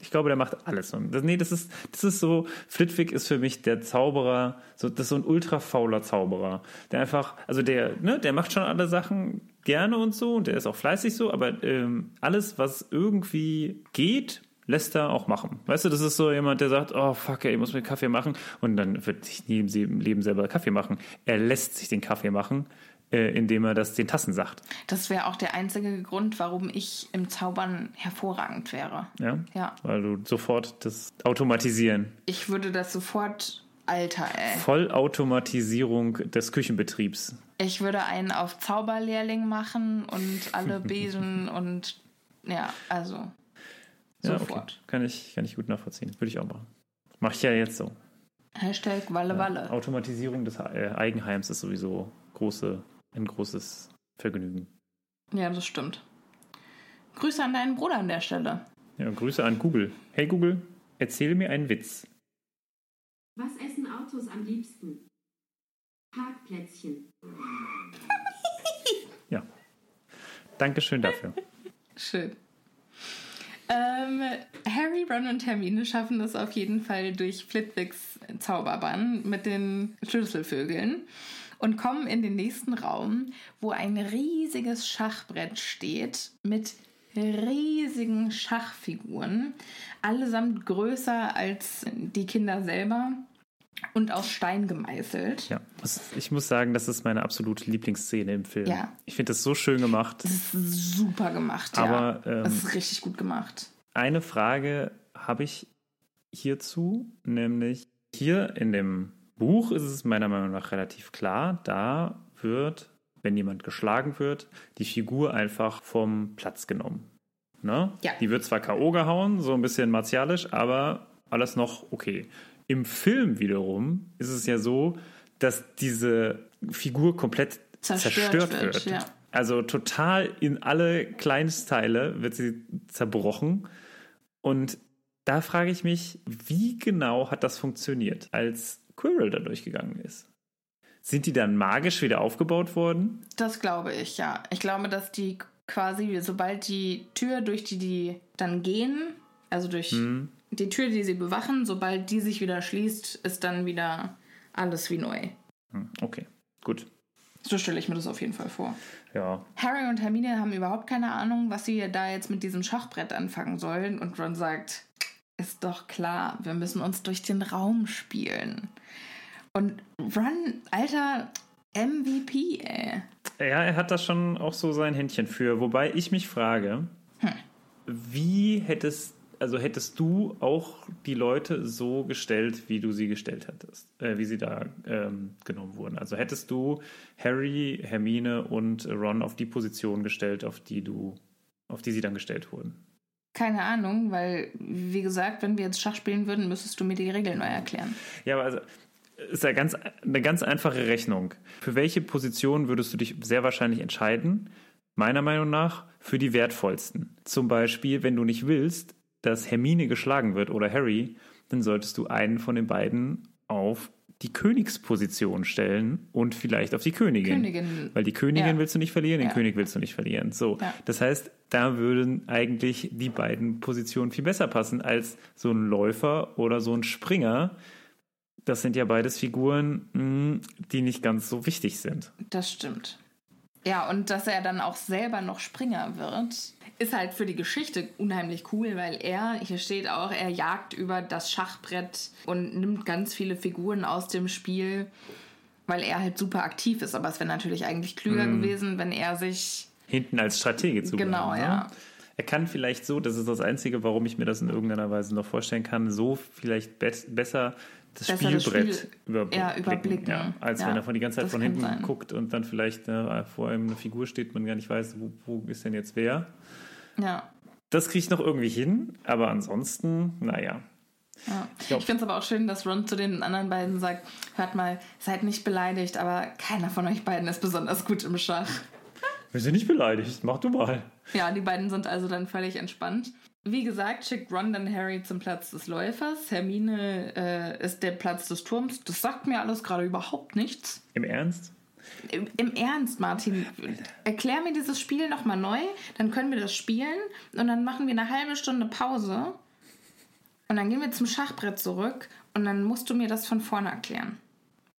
ich glaube, der macht alles. Und das, nee, das ist, das ist so, Flitwick ist für mich der Zauberer, so, das ist so ein ultra fauler Zauberer. Der einfach, also der, ne, der macht schon alle Sachen gerne und so und der ist auch fleißig so, aber ähm, alles, was irgendwie geht, lässt er auch machen. Weißt du, das ist so jemand, der sagt, oh fuck, ey, ich muss mir Kaffee machen und dann wird sich nie im Leben selber Kaffee machen. Er lässt sich den Kaffee machen, äh, indem er das den Tassen sagt. Das wäre auch der einzige Grund, warum ich im Zaubern hervorragend wäre. Ja? Ja. Weil du sofort das Automatisieren. Ich würde das sofort, Alter, ey. Vollautomatisierung des Küchenbetriebs. Ich würde einen auf Zauberlehrling machen und alle Besen und ja, also Ja, sofort. okay. Kann ich, kann ich gut nachvollziehen. Würde ich auch machen. Mach ich ja jetzt so. Hashtag Walle Walle. Automatisierung des äh, Eigenheims ist sowieso große, ein großes Vergnügen. Ja, das stimmt. Grüße an deinen Bruder an der Stelle. Ja, Grüße an Google. Hey Google, erzähle mir einen Witz. Was essen Autos am liebsten? Parkplätzchen. Ja. Dankeschön dafür. Schön. Ähm, Harry, Ron und Hermine schaffen es auf jeden Fall durch Flitwicks Zauberbann mit den Schlüsselvögeln und kommen in den nächsten Raum, wo ein riesiges Schachbrett steht mit riesigen Schachfiguren, allesamt größer als die Kinder selber und aus Stein gemeißelt. Ja, ich muss sagen, das ist meine absolute Lieblingsszene im Film. Ja. Ich finde das so schön gemacht. Das ist super gemacht, ja. Aber, ähm, das ist richtig gut gemacht. Eine Frage habe ich hierzu, nämlich hier in dem Buch ist es meiner Meinung nach relativ klar, da wird, wenn jemand geschlagen wird, die Figur einfach vom Platz genommen. Ne? Ja. Die wird zwar K.O. gehauen, so ein bisschen martialisch, aber alles noch okay. Im Film wiederum ist es ja so, dass diese Figur komplett Zerstört zerstört, wird, wird. ja. Also total in alle Kleinstteile wird sie zerbrochen. Und da frage ich mich, wie genau hat das funktioniert, als Quirrell da durchgegangen ist? Sind die dann magisch wieder aufgebaut worden? Das glaube ich, ja. Ich glaube, dass die quasi, sobald die Tür, durch die die dann gehen, also durch Mhm. Die Tür, die sie bewachen, sobald die sich wieder schließt, ist dann wieder alles wie neu. Hm, Okay, gut. So stelle ich mir das auf jeden Fall vor. Ja, Harry und Hermine haben überhaupt keine Ahnung, was sie da jetzt mit diesem Schachbrett anfangen sollen. Und Ron sagt, ist doch klar, wir müssen uns durch den Raum spielen. Und Ron, alter MVP, ey. Ja, er hat da schon auch so sein Händchen für. Wobei ich mich frage, wie hättest, also hättest du auch die Leute so gestellt, wie du sie gestellt hättest, äh, wie sie da ähm, genommen wurden? Also hättest du Harry, Hermine und Ron auf die Position gestellt, auf die du, auf die sie dann gestellt wurden? Keine Ahnung, weil, wie gesagt, wenn wir jetzt Schach spielen würden, müsstest du mir die Regeln neu erklären. Ja, aber also ist ja ganz, eine ganz einfache Rechnung. Für welche Position würdest du dich sehr wahrscheinlich entscheiden? Meiner Meinung nach für die wertvollsten. Zum Beispiel, wenn du nicht willst, dass Hermine geschlagen wird oder Harry, dann solltest du einen von den beiden auf die Königsposition stellen und vielleicht auf die Königin. Königin. Weil die Königin Ja. willst du nicht verlieren, den Ja. König willst du nicht verlieren. So, Ja. das heißt, da würden eigentlich die beiden Positionen viel besser passen als so ein Läufer oder so ein Springer. Das sind ja beides Figuren, mh, die nicht ganz so wichtig sind. Das stimmt. Ja, und dass er dann auch selber noch Springer wird, ist halt für die Geschichte unheimlich cool, weil er, hier steht auch, er jagt über das Schachbrett und nimmt ganz viele Figuren aus dem Spiel, weil er halt super aktiv ist. Aber es wäre natürlich eigentlich klüger gewesen, wenn er sich. Hinten als Stratege zu Genau, bleiben, ja. Ne? Er kann vielleicht so, das ist das Einzige, warum ich mir das in irgendeiner Weise noch vorstellen kann, so vielleicht be besser das Besser das Spielbrett Spiel, überblicken, überblicken. Ja, als Ja, wenn er von die ganze Zeit das von hinten sein. guckt und dann vielleicht ne, vor einem eine Figur steht, man gar nicht weiß, wo, wo ist denn jetzt wer. Ja. Das kriege ich noch irgendwie hin, aber ansonsten, naja. Ja. Ich, glaub- finde es aber auch schön, dass Ron zu den anderen beiden sagt: Hört mal, seid nicht beleidigt, aber keiner von euch beiden ist besonders gut im Schach. Wir sind nicht beleidigt, mach du mal. Ja, die beiden sind also dann völlig entspannt. Wie gesagt, schickt Ron dann Harry zum Platz des Läufers. Hermine äh, ist der Platz des Turms. Das sagt mir alles gerade überhaupt nichts. Im Ernst? Im, Im Ernst, Martin, erklär mir dieses Spiel nochmal neu, dann können wir das spielen und dann machen wir eine halbe Stunde Pause und dann gehen wir zum Schachbrett zurück und dann musst du mir das von vorne erklären.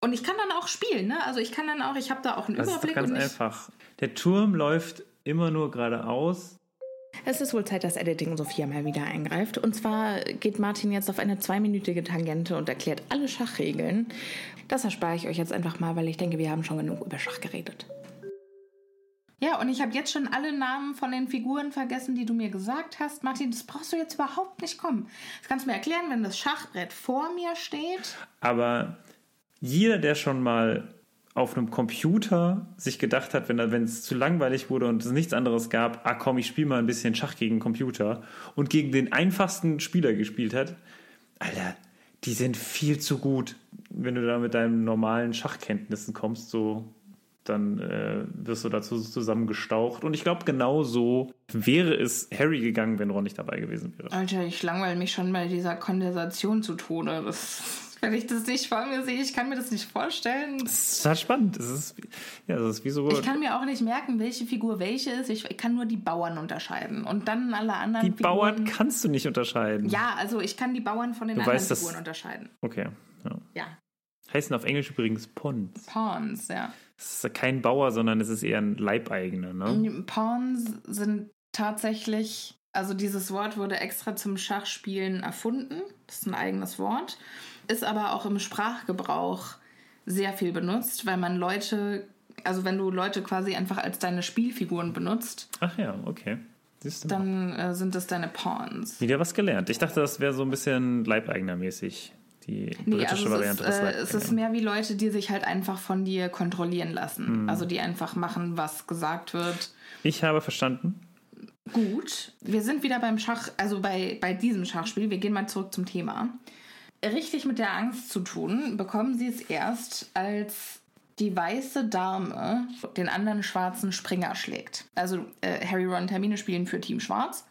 Und ich kann dann auch spielen, ne? Also ich kann dann auch, ich habe da auch einen Das ist doch Überblick ganz einfach. Der Turm läuft immer nur geradeaus. Es ist wohl Zeit, dass Editing Sophia mal wieder eingreift. Und zwar geht Martin jetzt auf eine zweiminütige Tangente und erklärt alle Schachregeln. Das erspare ich euch jetzt einfach mal, weil ich denke, wir haben schon genug über Schach geredet. Ja, und ich habe jetzt schon alle Namen von den Figuren vergessen, die du mir gesagt hast. Martin, das brauchst du jetzt überhaupt nicht kommen. Das kannst du mir erklären, wenn das Schachbrett vor mir steht. Aber jeder, der schon mal auf einem Computer sich gedacht hat, wenn es zu langweilig wurde und es nichts anderes gab, ah komm, ich spiele mal ein bisschen Schach gegen Computer und gegen den einfachsten Spieler gespielt hat, Alter, die sind viel zu gut. Wenn du da mit deinen normalen Schachkenntnissen kommst, so dann äh, wirst du dazu zusammengestaucht. Und ich glaube, genau so wäre es Harry gegangen, wenn Ron nicht dabei gewesen wäre. Alter, ich langweile mich schon bei dieser Kondensation zu Tode. Das Wenn ich das nicht vor mir sehe, ich kann mir das nicht vorstellen. Das ist halt spannend. Das ist, ja, das ist wie so. Ich kann mir auch nicht merken, welche Figur welche ist. Ich kann nur die Bauern unterscheiden. Und dann alle anderen die Figuren. Bauern kannst du nicht unterscheiden. Ja, also ich kann die Bauern von den Du anderen weißt, Figuren unterscheiden. Okay. Ja. Ja. Heißen auf Englisch übrigens Pons. Pawns, ja. Es ist kein Bauer, sondern es ist eher ein Leibeigener, ne? Pawns sind tatsächlich, also dieses Wort wurde extra zum Schachspielen erfunden. Das ist ein eigenes Wort. Ist aber auch im Sprachgebrauch sehr viel benutzt, weil man Leute, also wenn du Leute quasi einfach als deine Spielfiguren benutzt, Ach ja, okay. Dann äh, sind das deine Pawns. Wieder was gelernt. Ich dachte, das wäre so ein bisschen Leibeigener-mäßig. Die Nee, britische also es Variante ist, äh, es ist mehr wie Leute, die sich halt einfach von dir kontrollieren lassen. Mhm. Also die einfach machen, was gesagt wird. Ich habe verstanden. Gut, wir sind wieder beim Schach, also bei, bei diesem Schachspiel. Wir gehen mal zurück zum Thema. Richtig mit der Angst zu tun, bekommen sie es erst, als die weiße Dame den anderen schwarzen Springer schlägt. Also äh, Harry, Ron und Hermine spielen für Team Schwarz.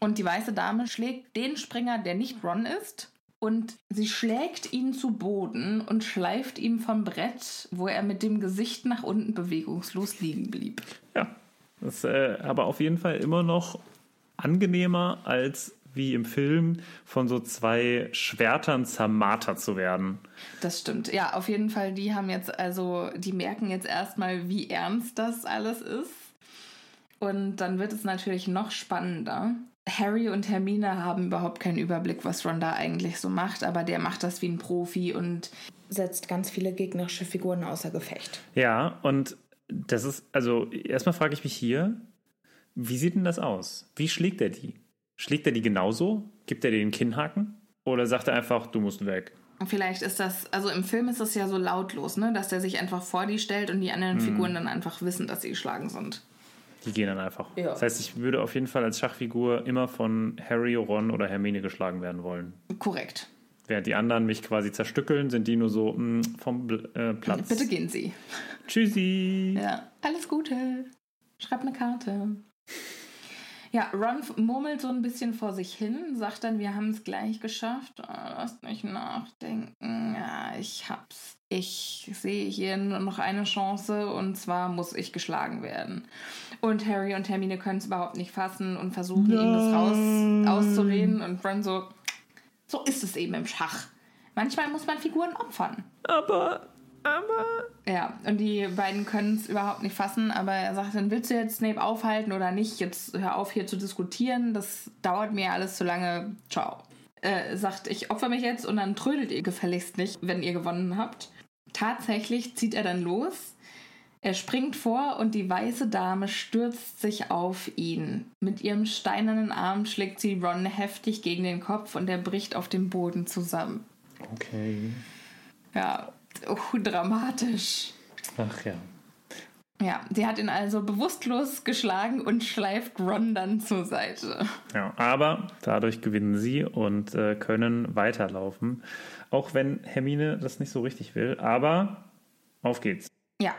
Und die weiße Dame schlägt den Springer, der nicht Ron ist. Und sie schlägt ihn zu Boden und schleift ihm vom Brett, wo er mit dem Gesicht nach unten bewegungslos liegen blieb. Ja. Das ist äh, aber auf jeden Fall immer noch angenehmer, als wie im Film von so zwei Schwertern zermartert zu werden. Das stimmt. Ja, auf jeden Fall, die haben jetzt, also, die merken jetzt erstmal, wie ernst das alles ist. Und dann wird es natürlich noch spannender. Harry und Hermine haben überhaupt keinen Überblick, was Ron da eigentlich so macht, aber der macht das wie ein Profi und setzt ganz viele gegnerische Figuren außer Gefecht. Ja, und das ist, also erstmal frage ich mich hier, wie sieht denn das aus? Wie schlägt er die? Schlägt er die genauso? Gibt er dir den Kinnhaken? Oder sagt er einfach, du musst weg? Und vielleicht ist das, also im Film ist das ja so lautlos, ne, dass der sich einfach vor die stellt und die anderen Figuren dann einfach wissen, dass sie geschlagen sind. Die gehen dann einfach. Ja. Das heißt, ich würde auf jeden Fall als Schachfigur immer von Harry, Ron oder Hermine geschlagen werden wollen. Korrekt. Während die anderen mich quasi zerstückeln, sind die nur so mh, vom Bl- äh, Platz. Bitte gehen Sie. Tschüssi. Ja, alles Gute. Schreib eine Karte. Ja, Ron murmelt so ein bisschen vor sich hin, sagt dann, wir haben es gleich geschafft. Oh, lasst mich nachdenken. Ja, ich hab's. Ich sehe hier nur noch eine Chance und zwar muss ich geschlagen werden. Und Harry und Hermine können es überhaupt nicht fassen und versuchen ihm das raus auszureden und Ron so, so ist es eben im Schach. Manchmal muss man Figuren opfern. Aber, aber. Ja, und die beiden können es überhaupt nicht fassen, aber er sagt dann, willst du jetzt Snape aufhalten oder nicht? Jetzt hör auf hier zu diskutieren, das dauert mir alles zu lange. Ciao. Äh, sagt, ich opfer mich jetzt und dann trödelt ihr gefälligst nicht, wenn ihr gewonnen habt. Tatsächlich zieht er dann los. Er springt vor und die weiße Dame stürzt sich auf ihn. Mit ihrem steinernen Arm schlägt sie Ron heftig gegen den Kopf und er bricht auf dem Boden zusammen. Okay. Ja, oh, dramatisch. Ach ja. Ja, sie hat ihn also bewusstlos geschlagen und schleift Ron dann zur Seite. Ja, aber dadurch gewinnen sie und äh, können weiterlaufen. Auch wenn Hermine das nicht so richtig will. Aber auf geht's. Ja,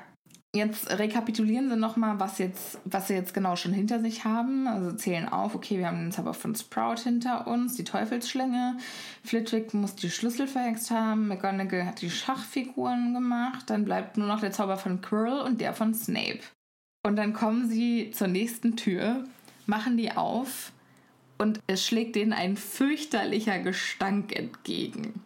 jetzt rekapitulieren sie nochmal, was, was sie jetzt genau schon hinter sich haben. Also zählen auf, okay, wir haben den Zauber von Sprout hinter uns, die Teufelsschlinge. Flitwick muss die Schlüssel verhext haben. McGonagall hat die Schachfiguren gemacht. Dann bleibt nur noch der Zauber von Quirrell und der von Snape. Und dann kommen sie zur nächsten Tür, machen die auf und es schlägt denen ein fürchterlicher Gestank entgegen.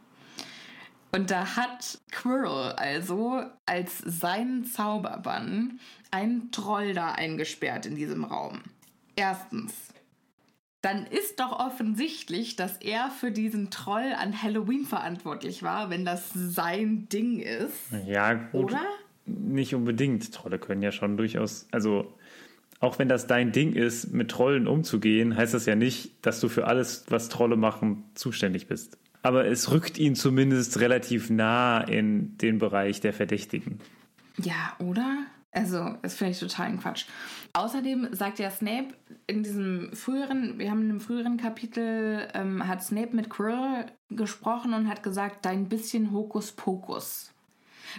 Und da hat Quirrell also als seinen Zauberbann einen Troll da eingesperrt in diesem Raum. Erstens. Dann ist doch offensichtlich, dass er für diesen Troll an Halloween verantwortlich war, wenn das sein Ding ist. Ja, gut. Oder? Nicht unbedingt. Trolle können ja schon durchaus, also auch wenn das dein Ding ist, mit Trollen umzugehen, heißt das ja nicht, dass du für alles, was Trolle machen, zuständig bist. Aber es rückt ihn zumindest relativ nah in den Bereich der Verdächtigen. Ja, oder? Also, das finde ich totalen Quatsch. Außerdem sagt ja Snape in diesem früheren, wir haben in einem früheren Kapitel, ähm, hat Snape mit Quirrell gesprochen und hat gesagt, dein bisschen Hokuspokus.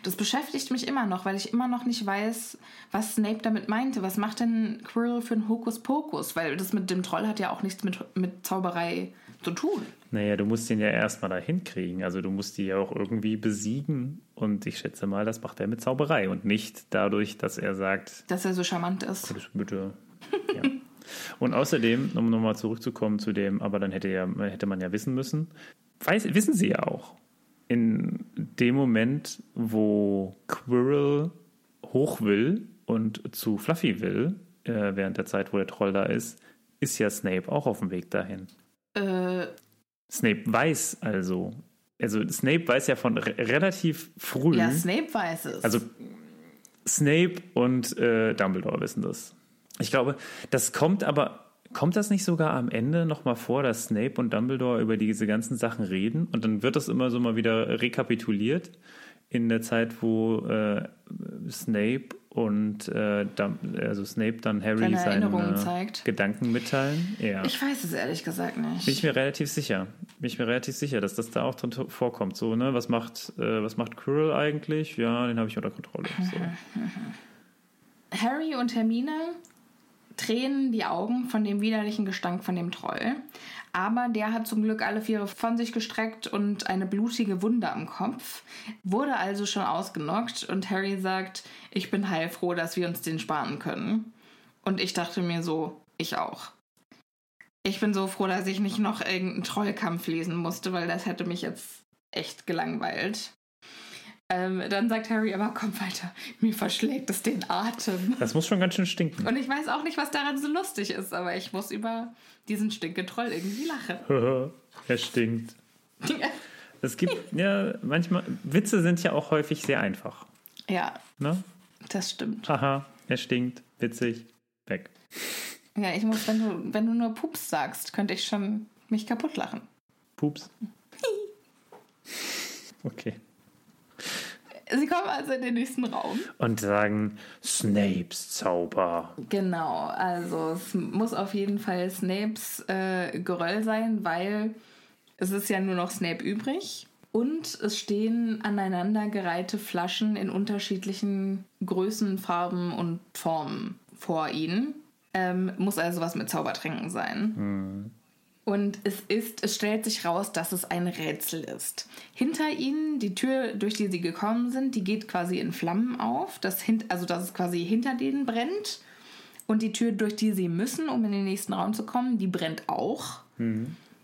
Das beschäftigt mich immer noch, weil ich immer noch nicht weiß, was Snape damit meinte. Was macht denn Quirrell für ein Hokuspokus? Weil das mit dem Troll hat ja auch nichts mit, mit Zauberei zu tun. Naja, du musst ihn ja erstmal dahin kriegen. Also du musst die ja auch irgendwie besiegen. Und ich schätze mal, das macht er mit Zauberei und nicht dadurch, dass er sagt, Dass er so charmant ist. Güte. Ja. Und außerdem, um nochmal zurückzukommen zu dem, aber dann hätte, ja, hätte man ja wissen müssen, weiß, wissen sie ja auch. In dem Moment, wo Quirrell hoch will und zu Fluffy will, äh, während der Zeit, wo der Troll da ist, ist ja Snape auch auf dem Weg dahin. Äh, Snape weiß also, also Snape weiß ja von re relativ früh, ja, Snape weiß es. also Snape und äh, Dumbledore wissen das. Ich glaube, das kommt aber, kommt das nicht sogar am Ende nochmal vor, dass Snape und Dumbledore über diese ganzen Sachen reden und dann wird das immer so mal wieder rekapituliert in der Zeit, wo äh, Snape und äh, also Snape dann Harry Seine seine. Gedanken mitteilen. Ja. ich weiß es ehrlich gesagt nicht. Bin ich mir relativ sicher. Bin ich mir relativ sicher, dass das da auch drin vorkommt. So, ne, was macht, äh, was macht Quirrell eigentlich? Ja, den habe ich unter Kontrolle. So. Harry und Hermine tränen die Augen von dem widerlichen Gestank von dem Troll. Aber der hat zum Glück alle Viere von sich gestreckt und eine blutige Wunde am Kopf. Wurde also schon ausgenockt und Harry sagt, ich bin heilfroh, dass wir uns den sparen können. Und ich dachte mir so, ich auch. Ich bin so froh, dass ich nicht noch irgendeinen Trollkampf lesen musste, weil das hätte mich jetzt echt gelangweilt. Ähm, dann sagt Harry aber, komm weiter, mir verschlägt es den Atem. Das muss schon ganz schön stinken. Und ich weiß auch nicht, was daran so lustig ist, aber ich muss über diesen Stinketroll irgendwie lachen. er stinkt. Es gibt, ja, manchmal, Witze sind ja auch häufig sehr einfach. ja, Ne? das stimmt. Haha, er stinkt, witzig, weg. Ja, ich muss, wenn du, wenn du nur Pups sagst, könnte ich schon mich kaputt lachen. Pups. Okay. Sie kommen also in den nächsten Raum. Und sagen Snapes Zauber. Genau, also es muss auf jeden Fall Snapes äh, Geröll sein, weil es ist ja nur noch Snape übrig. Und es stehen aneinandergereihte Flaschen in unterschiedlichen Größen, Farben und Formen vor ihnen. Ähm, muss also was mit Zaubertränken sein. Und es ist, es stellt sich raus, dass es ein Rätsel ist. Hinter ihnen, die Tür, durch die sie gekommen sind, die geht quasi in Flammen auf. Das hint, also dass es quasi hinter denen brennt. Und die Tür, durch die sie müssen, um in den nächsten Raum zu kommen, die brennt auch.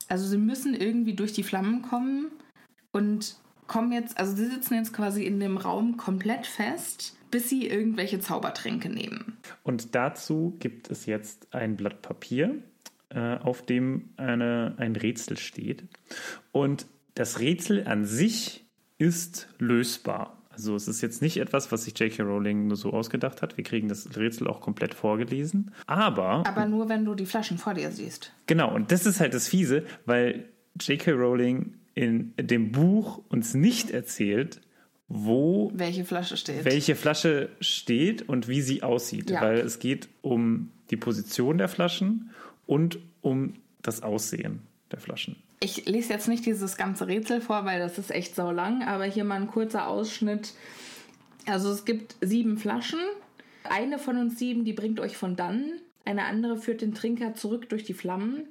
Also sie müssen irgendwie durch die Flammen kommen und kommen jetzt, also sie sitzen jetzt quasi in dem Raum komplett fest, bis sie irgendwelche Zaubertränke nehmen. Und dazu gibt es jetzt ein Blatt Papier, äh, auf dem eine, ein Rätsel steht. Und das Rätsel an sich ist lösbar. Also es ist jetzt nicht etwas, was sich J.K. Rowling nur so ausgedacht hat. Wir kriegen das Rätsel auch komplett vorgelesen. Aber, Aber nur, wenn du die Flaschen vor dir siehst. genau, und das ist halt das Fiese, weil J.K. Rowling in dem Buch uns nicht erzählt, wo Welche Flasche steht. welche Flasche steht und wie sie aussieht. Ja. Weil es geht um die Position der Flaschen und um das Aussehen der Flaschen. Ich lese jetzt nicht dieses ganze Rätsel vor, weil das ist echt so lang, aber hier mal ein kurzer Ausschnitt. Also es gibt sieben Flaschen. Eine von uns sieben, die bringt euch von dann. Eine andere führt den Trinker zurück durch die Flammen.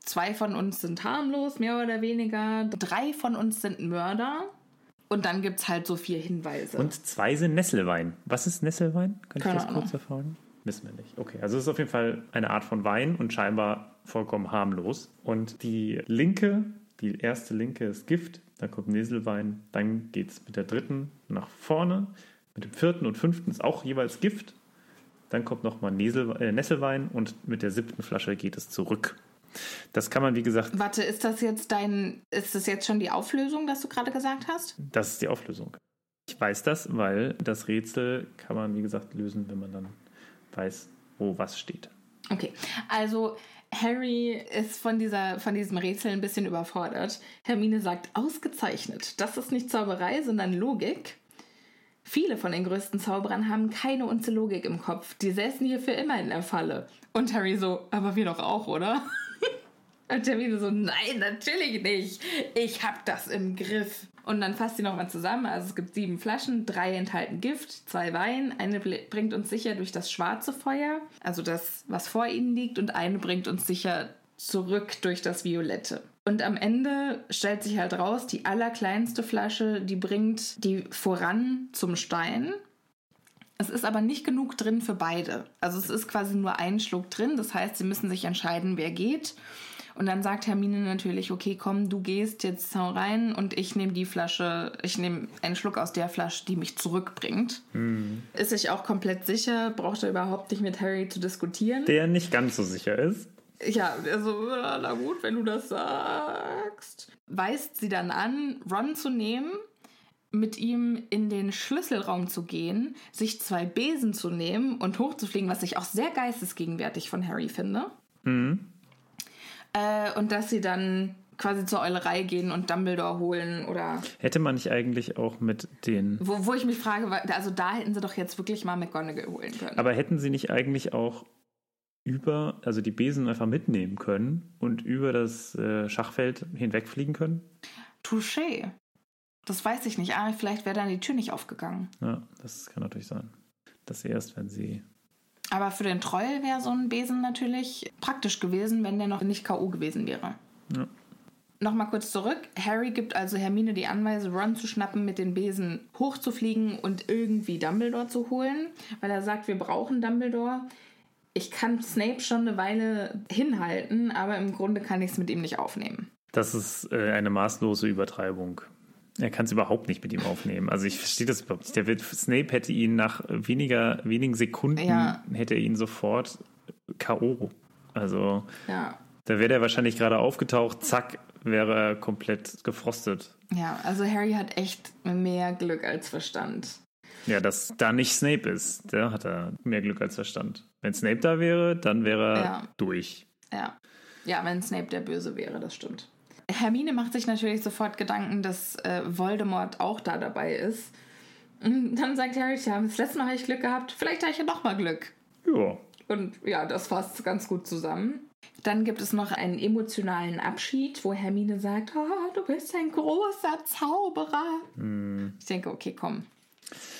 Zwei von uns sind harmlos, mehr oder weniger. Drei von uns sind Mörder. Und dann gibt es halt so vier Hinweise. Und zwei sind Nesselwein. Was ist Nesselwein? Kann ich Keine das Ahnung. kurz erfahren? Wissen wir nicht. Okay, also es ist auf jeden Fall eine Art von Wein und scheinbar vollkommen harmlos. Und die linke, die erste linke ist Gift, dann kommt Nesselwein, dann geht es mit der dritten nach vorne, mit dem vierten und fünften ist auch jeweils Gift, dann kommt nochmal Nesel, äh, Nesselwein und mit der siebten Flasche geht es zurück. Das kann man, wie gesagt, Warte, ist das jetzt dein. Ist das jetzt schon die Auflösung, das du gerade gesagt hast? Das ist die Auflösung. Ich weiß das, weil das Rätsel kann man, wie gesagt, lösen, wenn man dann weiß, wo was steht. Okay, also Harry ist von, dieser, von diesem Rätsel ein bisschen überfordert. Hermine sagt, ausgezeichnet. Das ist nicht Zauberei, sondern Logik. Viele von den größten Zauberern haben keine Unze Logik im Kopf. Die säßen hier für immer in der Falle. Und Harry so, aber wir doch auch, oder? Und Hermine so, nein, natürlich nicht. Ich hab das im Griff. Und dann fasst sie nochmal zusammen. Also es gibt sieben Flaschen, drei enthalten Gift, zwei Wein. Eine bringt uns sicher durch das schwarze Feuer, also das, was vor ihnen liegt. Und eine bringt uns sicher zurück durch das Violette. Und am Ende stellt sich halt raus, die allerkleinste Flasche, die bringt die voran zum Stein. Es ist aber nicht genug drin für beide. Also es ist quasi nur ein Schluck drin. Das heißt, sie müssen sich entscheiden, wer geht. Und dann sagt Hermine natürlich, okay, komm, du gehst jetzt hau rein und ich nehme die Flasche, ich nehme einen Schluck aus der Flasche, die mich zurückbringt. Ist sich auch komplett sicher, braucht er überhaupt nicht mit Harry zu diskutieren. Der nicht ganz so sicher ist. Ja, also, äh, na gut, wenn du das sagst. Weist sie dann an, Ron zu nehmen, mit ihm in den Schlüsselraum zu gehen, sich zwei Besen zu nehmen und hochzufliegen, was ich auch sehr geistesgegenwärtig von Harry finde. Äh, und dass sie dann quasi zur Eulerei gehen und Dumbledore holen oder Hätte man nicht eigentlich auch mit den. wo, wo ich mich frage, also da hätten sie doch jetzt wirklich mal McGonagall holen können. Aber hätten sie nicht eigentlich auch über, also die Besen einfach mitnehmen können und über das äh, Schachfeld hinwegfliegen können? Touché. Das weiß ich nicht. Ah, vielleicht wäre dann die Tür nicht aufgegangen. Ja, das kann natürlich sein. Das erst, wenn sie. Aber für den Troll wäre so ein Besen natürlich praktisch gewesen, wenn der noch nicht K.O. gewesen wäre. Ja. Nochmal kurz zurück. Harry gibt also Hermine die Anweisung, Ron zu schnappen, mit den Besen hochzufliegen und irgendwie Dumbledore zu holen, weil er sagt, wir brauchen Dumbledore. Ich kann Snape schon eine Weile hinhalten, aber im Grunde kann ich es mit ihm nicht aufnehmen. Das ist äh, eine maßlose Übertreibung. Er kann es überhaupt nicht mit ihm aufnehmen. Also ich verstehe das überhaupt nicht. Der wird, Snape hätte ihn nach weniger, wenigen Sekunden, Ja. hätte er ihn sofort K.O. Also Ja. da wäre er wahrscheinlich gerade aufgetaucht, zack, wäre er komplett gefrostet. Ja, also Harry hat echt mehr Glück als Verstand. Ja, dass da nicht Snape ist, der hat er mehr Glück als Verstand. Wenn Snape da wäre, dann wäre er Ja. durch. Ja. Ja, wenn Snape der Böse wäre, das stimmt. Hermine macht sich natürlich sofort Gedanken, dass äh, Voldemort auch da dabei ist. Und dann sagt Harry, ja, das letzte Mal habe ich Glück gehabt, vielleicht habe ich ja noch mal Glück. Ja. Und ja, das fasst ganz gut zusammen. Dann gibt es noch einen emotionalen Abschied, wo Hermine sagt, oh, du bist ein großer Zauberer. Ich denke, okay, komm.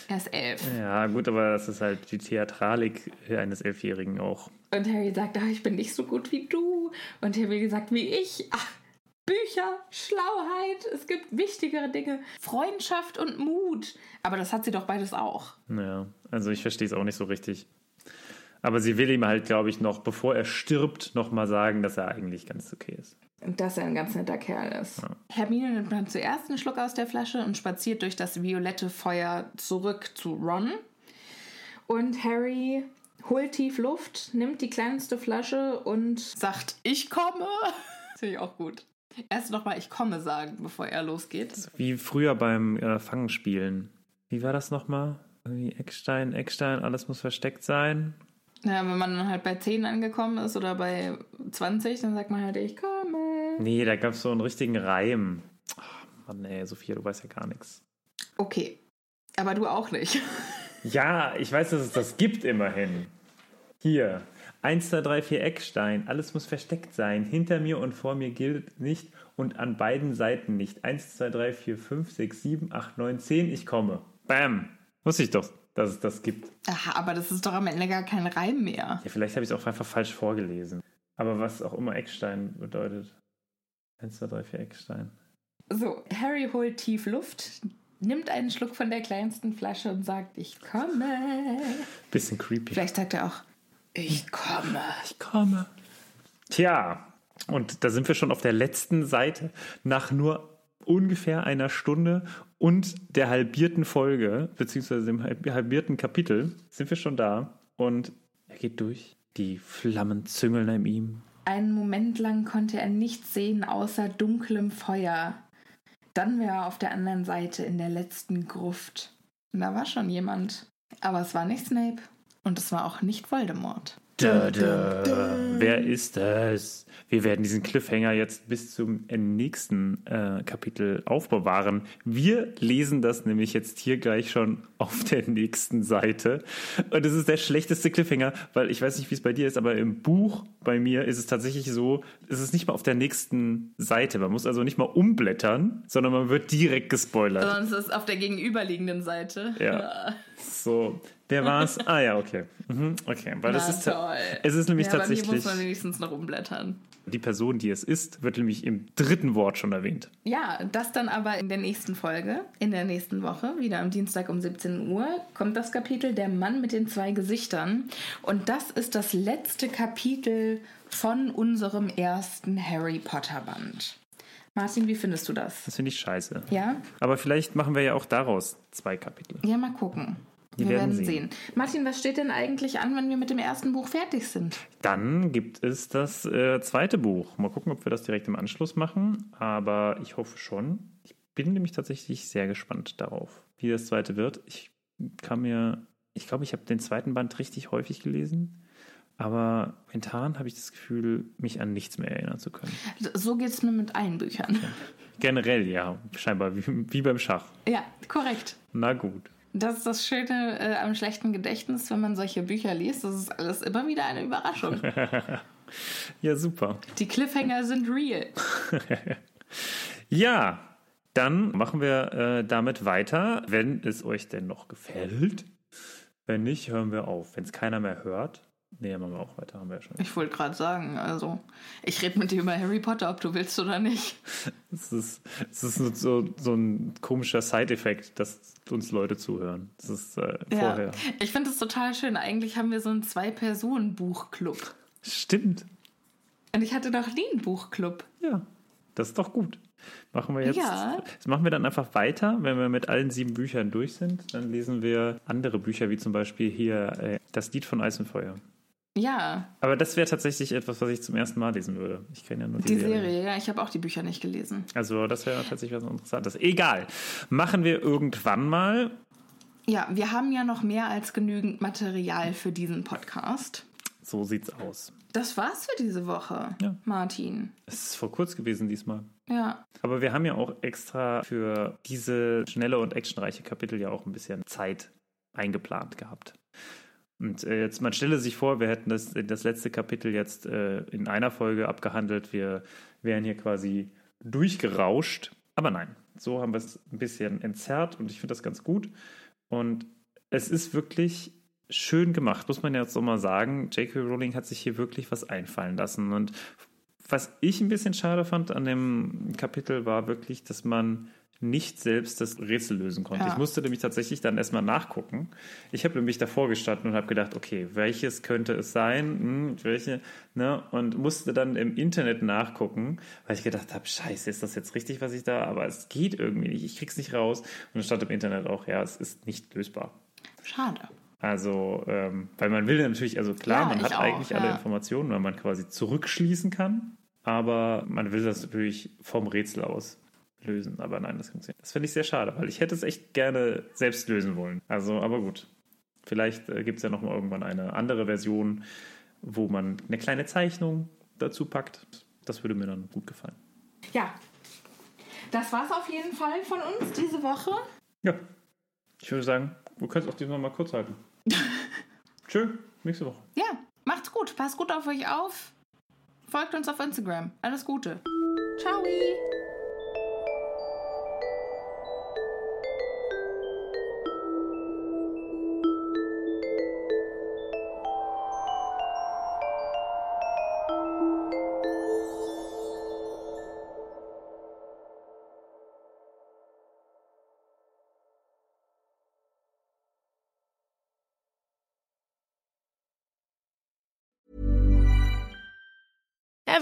Er ist elf. Ja, gut, aber das ist halt die Theatralik eines Elfjährigen auch. Und Harry sagt, ah, ich bin nicht so gut wie du. Und Hermine sagt, wie ich. Ach, Bücher, Schlauheit, es gibt wichtigere Dinge. Freundschaft und Mut. Aber das hat sie doch beides auch. Ja, also ich verstehe es auch nicht so richtig. Aber sie will ihm halt, glaube ich, noch, bevor er stirbt, noch mal sagen, dass er eigentlich ganz okay ist. Und dass er ein ganz netter Kerl ist. Hermine nimmt dann zuerst einen Schluck aus der Flasche und spaziert durch das violette Feuer zurück zu Ron. Und Harry holt tief Luft, nimmt die kleinste Flasche und sagt, ich komme. Finde ich auch gut. Erst nochmal, ich komme sagen, bevor er losgeht. Wie früher beim äh, Fangenspielen. Wie war das nochmal? Irgendwie Eckstein, Eckstein, alles muss versteckt sein. Ja, wenn man dann halt bei 10 angekommen ist oder bei 20, dann sagt man halt, ich komme. Nee, da gab es so einen richtigen Reim. Ach, Mann, ey, Sophia, du weißt ja gar nichts. Okay. Aber du auch nicht. Ja, ich weiß, dass es das gibt immerhin. Hier. 1, 2, 3, 4 Eckstein. Alles muss versteckt sein. Hinter mir und vor mir gilt nicht und an beiden Seiten nicht. 1, 2, 3, 4, 5, 6, 7, 8, 9, 10. Ich komme. Bam. Wusste ich doch, dass es das gibt. Aha, aber das ist doch am Ende gar kein Reim mehr. Ja, vielleicht habe ich es auch einfach falsch vorgelesen. Aber was auch immer Eckstein bedeutet. 1, 2, 3, 4 Eckstein. So, Harry holt tief Luft, nimmt einen Schluck von der kleinsten Flasche und sagt, ich komme. Bisschen creepy. Vielleicht sagt er auch, ich komme. Ich komme. Tja, und da sind wir schon auf der letzten Seite nach nur ungefähr einer Stunde und der halbierten Folge, beziehungsweise dem halb- halbierten Kapitel, sind wir schon da. Und er geht durch. Die Flammen züngeln an ihm. Einen Moment lang konnte er nichts sehen außer dunklem Feuer. Dann war er auf der anderen Seite in der letzten Gruft. Und da war schon jemand. Aber es war nicht Snape. Und es war auch nicht Voldemort. Da, da. Wer ist das? Wir werden diesen Cliffhanger jetzt bis zum nächsten äh, Kapitel aufbewahren. Wir lesen das nämlich jetzt hier gleich schon auf der nächsten Seite. Und es ist der schlechteste Cliffhanger, weil ich weiß nicht, wie es bei dir ist, aber im Buch bei mir ist es tatsächlich so, es ist nicht mal auf der nächsten Seite. Man muss also nicht mal umblättern, sondern man wird direkt gespoilert. Sondern es ist auf der gegenüberliegenden Seite. Ja. So, Wer war's? Ah ja, okay. Mhm, okay, weil das Na, ist ta- toll. es ist nämlich ja, aber hier muss tatsächlich man wenigstens noch umblättern. die Person, die es ist, wird nämlich im dritten Wort schon erwähnt. Ja, das dann aber in der nächsten Folge, in der nächsten Woche, wieder am Dienstag um 17 Uhr, kommt das Kapitel Der Mann mit den zwei Gesichtern. Und das ist das letzte Kapitel von unserem ersten Harry Potter Band. Martin, wie findest du das? Das finde ich scheiße. Ja? Aber vielleicht machen wir ja auch daraus zwei Kapitel. Ja, mal gucken. Wir Wir, werden werden sehen. sehen. Martin, was steht denn eigentlich an, wenn wir mit dem ersten Buch fertig sind? Dann gibt es das äh, zweite Buch. Mal gucken, ob wir das direkt im Anschluss machen. Aber ich hoffe schon. Ich bin nämlich tatsächlich sehr gespannt darauf, wie das zweite wird. Ich kann mir, ich glaube, ich habe den zweiten Band richtig häufig gelesen. Aber momentan habe ich das Gefühl, mich an nichts mehr erinnern zu können. So geht es mir mit allen Büchern. Generell, ja, scheinbar wie, wie beim Schach. Ja, korrekt. Na gut. Das ist das Schöne äh, am schlechten Gedächtnis, wenn man solche Bücher liest. Das ist alles immer wieder eine Überraschung. Ja, super. Die Cliffhanger sind real. Ja, dann machen wir äh, damit weiter, wenn es euch denn noch gefällt. Wenn nicht, hören wir auf. Wenn es keiner mehr hört, nee, machen wir auch weiter, haben wir ja schon. Ich wollte gerade sagen, also, ich rede mit dir über Harry Potter, ob du willst oder nicht. Es ist, es ist so, so ein komischer Side-Effekt, dass uns Leute zuhören. Das ist äh, vorher. Ich finde es total schön. Eigentlich haben wir so einen Zwei-Personen-Buchclub. Stimmt. Und ich hatte noch nie einen Buchclub. Ja, das ist doch gut. Machen wir jetzt. Ja. Das machen wir dann einfach weiter, wenn wir mit allen sieben Büchern durch sind. Dann lesen wir andere Bücher, wie zum Beispiel hier äh, das Lied von Eis und Feuer. Ja, Aber das wäre tatsächlich etwas, was ich zum ersten Mal lesen würde. Ich kenne ja nur die, die Serie. Ja, ich habe auch die Bücher nicht gelesen. Also das wäre tatsächlich was Interessantes. Egal. Machen wir irgendwann mal. Ja, wir haben ja noch mehr als genügend Material für diesen Podcast. So sieht's aus. Das war's für diese Woche, Ja. Martin. Es ist vor kurz gewesen diesmal. Ja, Aber wir haben ja auch extra für diese schnelle und actionreiche Kapitel ja auch ein bisschen Zeit eingeplant gehabt. Und äh, jetzt, man stelle sich vor, wir hätten das, das letzte Kapitel jetzt äh, in einer Folge abgehandelt. Wir wären hier quasi durchgerauscht. Aber nein, so haben wir es ein bisschen entzerrt und ich finde das ganz gut. Und es ist wirklich schön gemacht, muss man jetzt so mal sagen. J.K. Rowling hat sich hier wirklich was einfallen lassen. Und was ich ein bisschen schade fand an dem Kapitel war wirklich, dass man nicht selbst das Rätsel lösen konnte. Ja. Ich musste nämlich tatsächlich dann erstmal nachgucken. Ich habe nämlich davor gestanden und habe gedacht, okay, welches könnte es sein? Hm, welche, ne? Und musste dann im Internet nachgucken, weil ich gedacht habe, scheiße, ist das jetzt richtig, was ich da? Aber es geht irgendwie nicht, ich krieg's nicht raus. Und dann stand im Internet auch, ja, es ist nicht lösbar. schade. Also, ähm, weil man will natürlich, also klar, Ja, man hat auch, eigentlich alle ja. Informationen, weil man quasi zurückschließen kann, aber man will das natürlich vom Rätsel aus lösen. Aber nein, das funktioniert. Das finde ich sehr schade, weil ich hätte es echt gerne selbst lösen wollen. Also, aber gut. Vielleicht äh, gibt es ja noch mal irgendwann eine andere Version, wo man eine kleine Zeichnung dazu packt. Das würde mir dann gut gefallen. Ja, das war's auf jeden Fall von uns diese Woche. Ja, ich würde sagen, du kannst auch diesmal mal kurz halten. Tschö, nächste Woche. Ja, macht's gut. Passt gut auf euch auf. Folgt uns auf Instagram. Alles Gute. Ciao.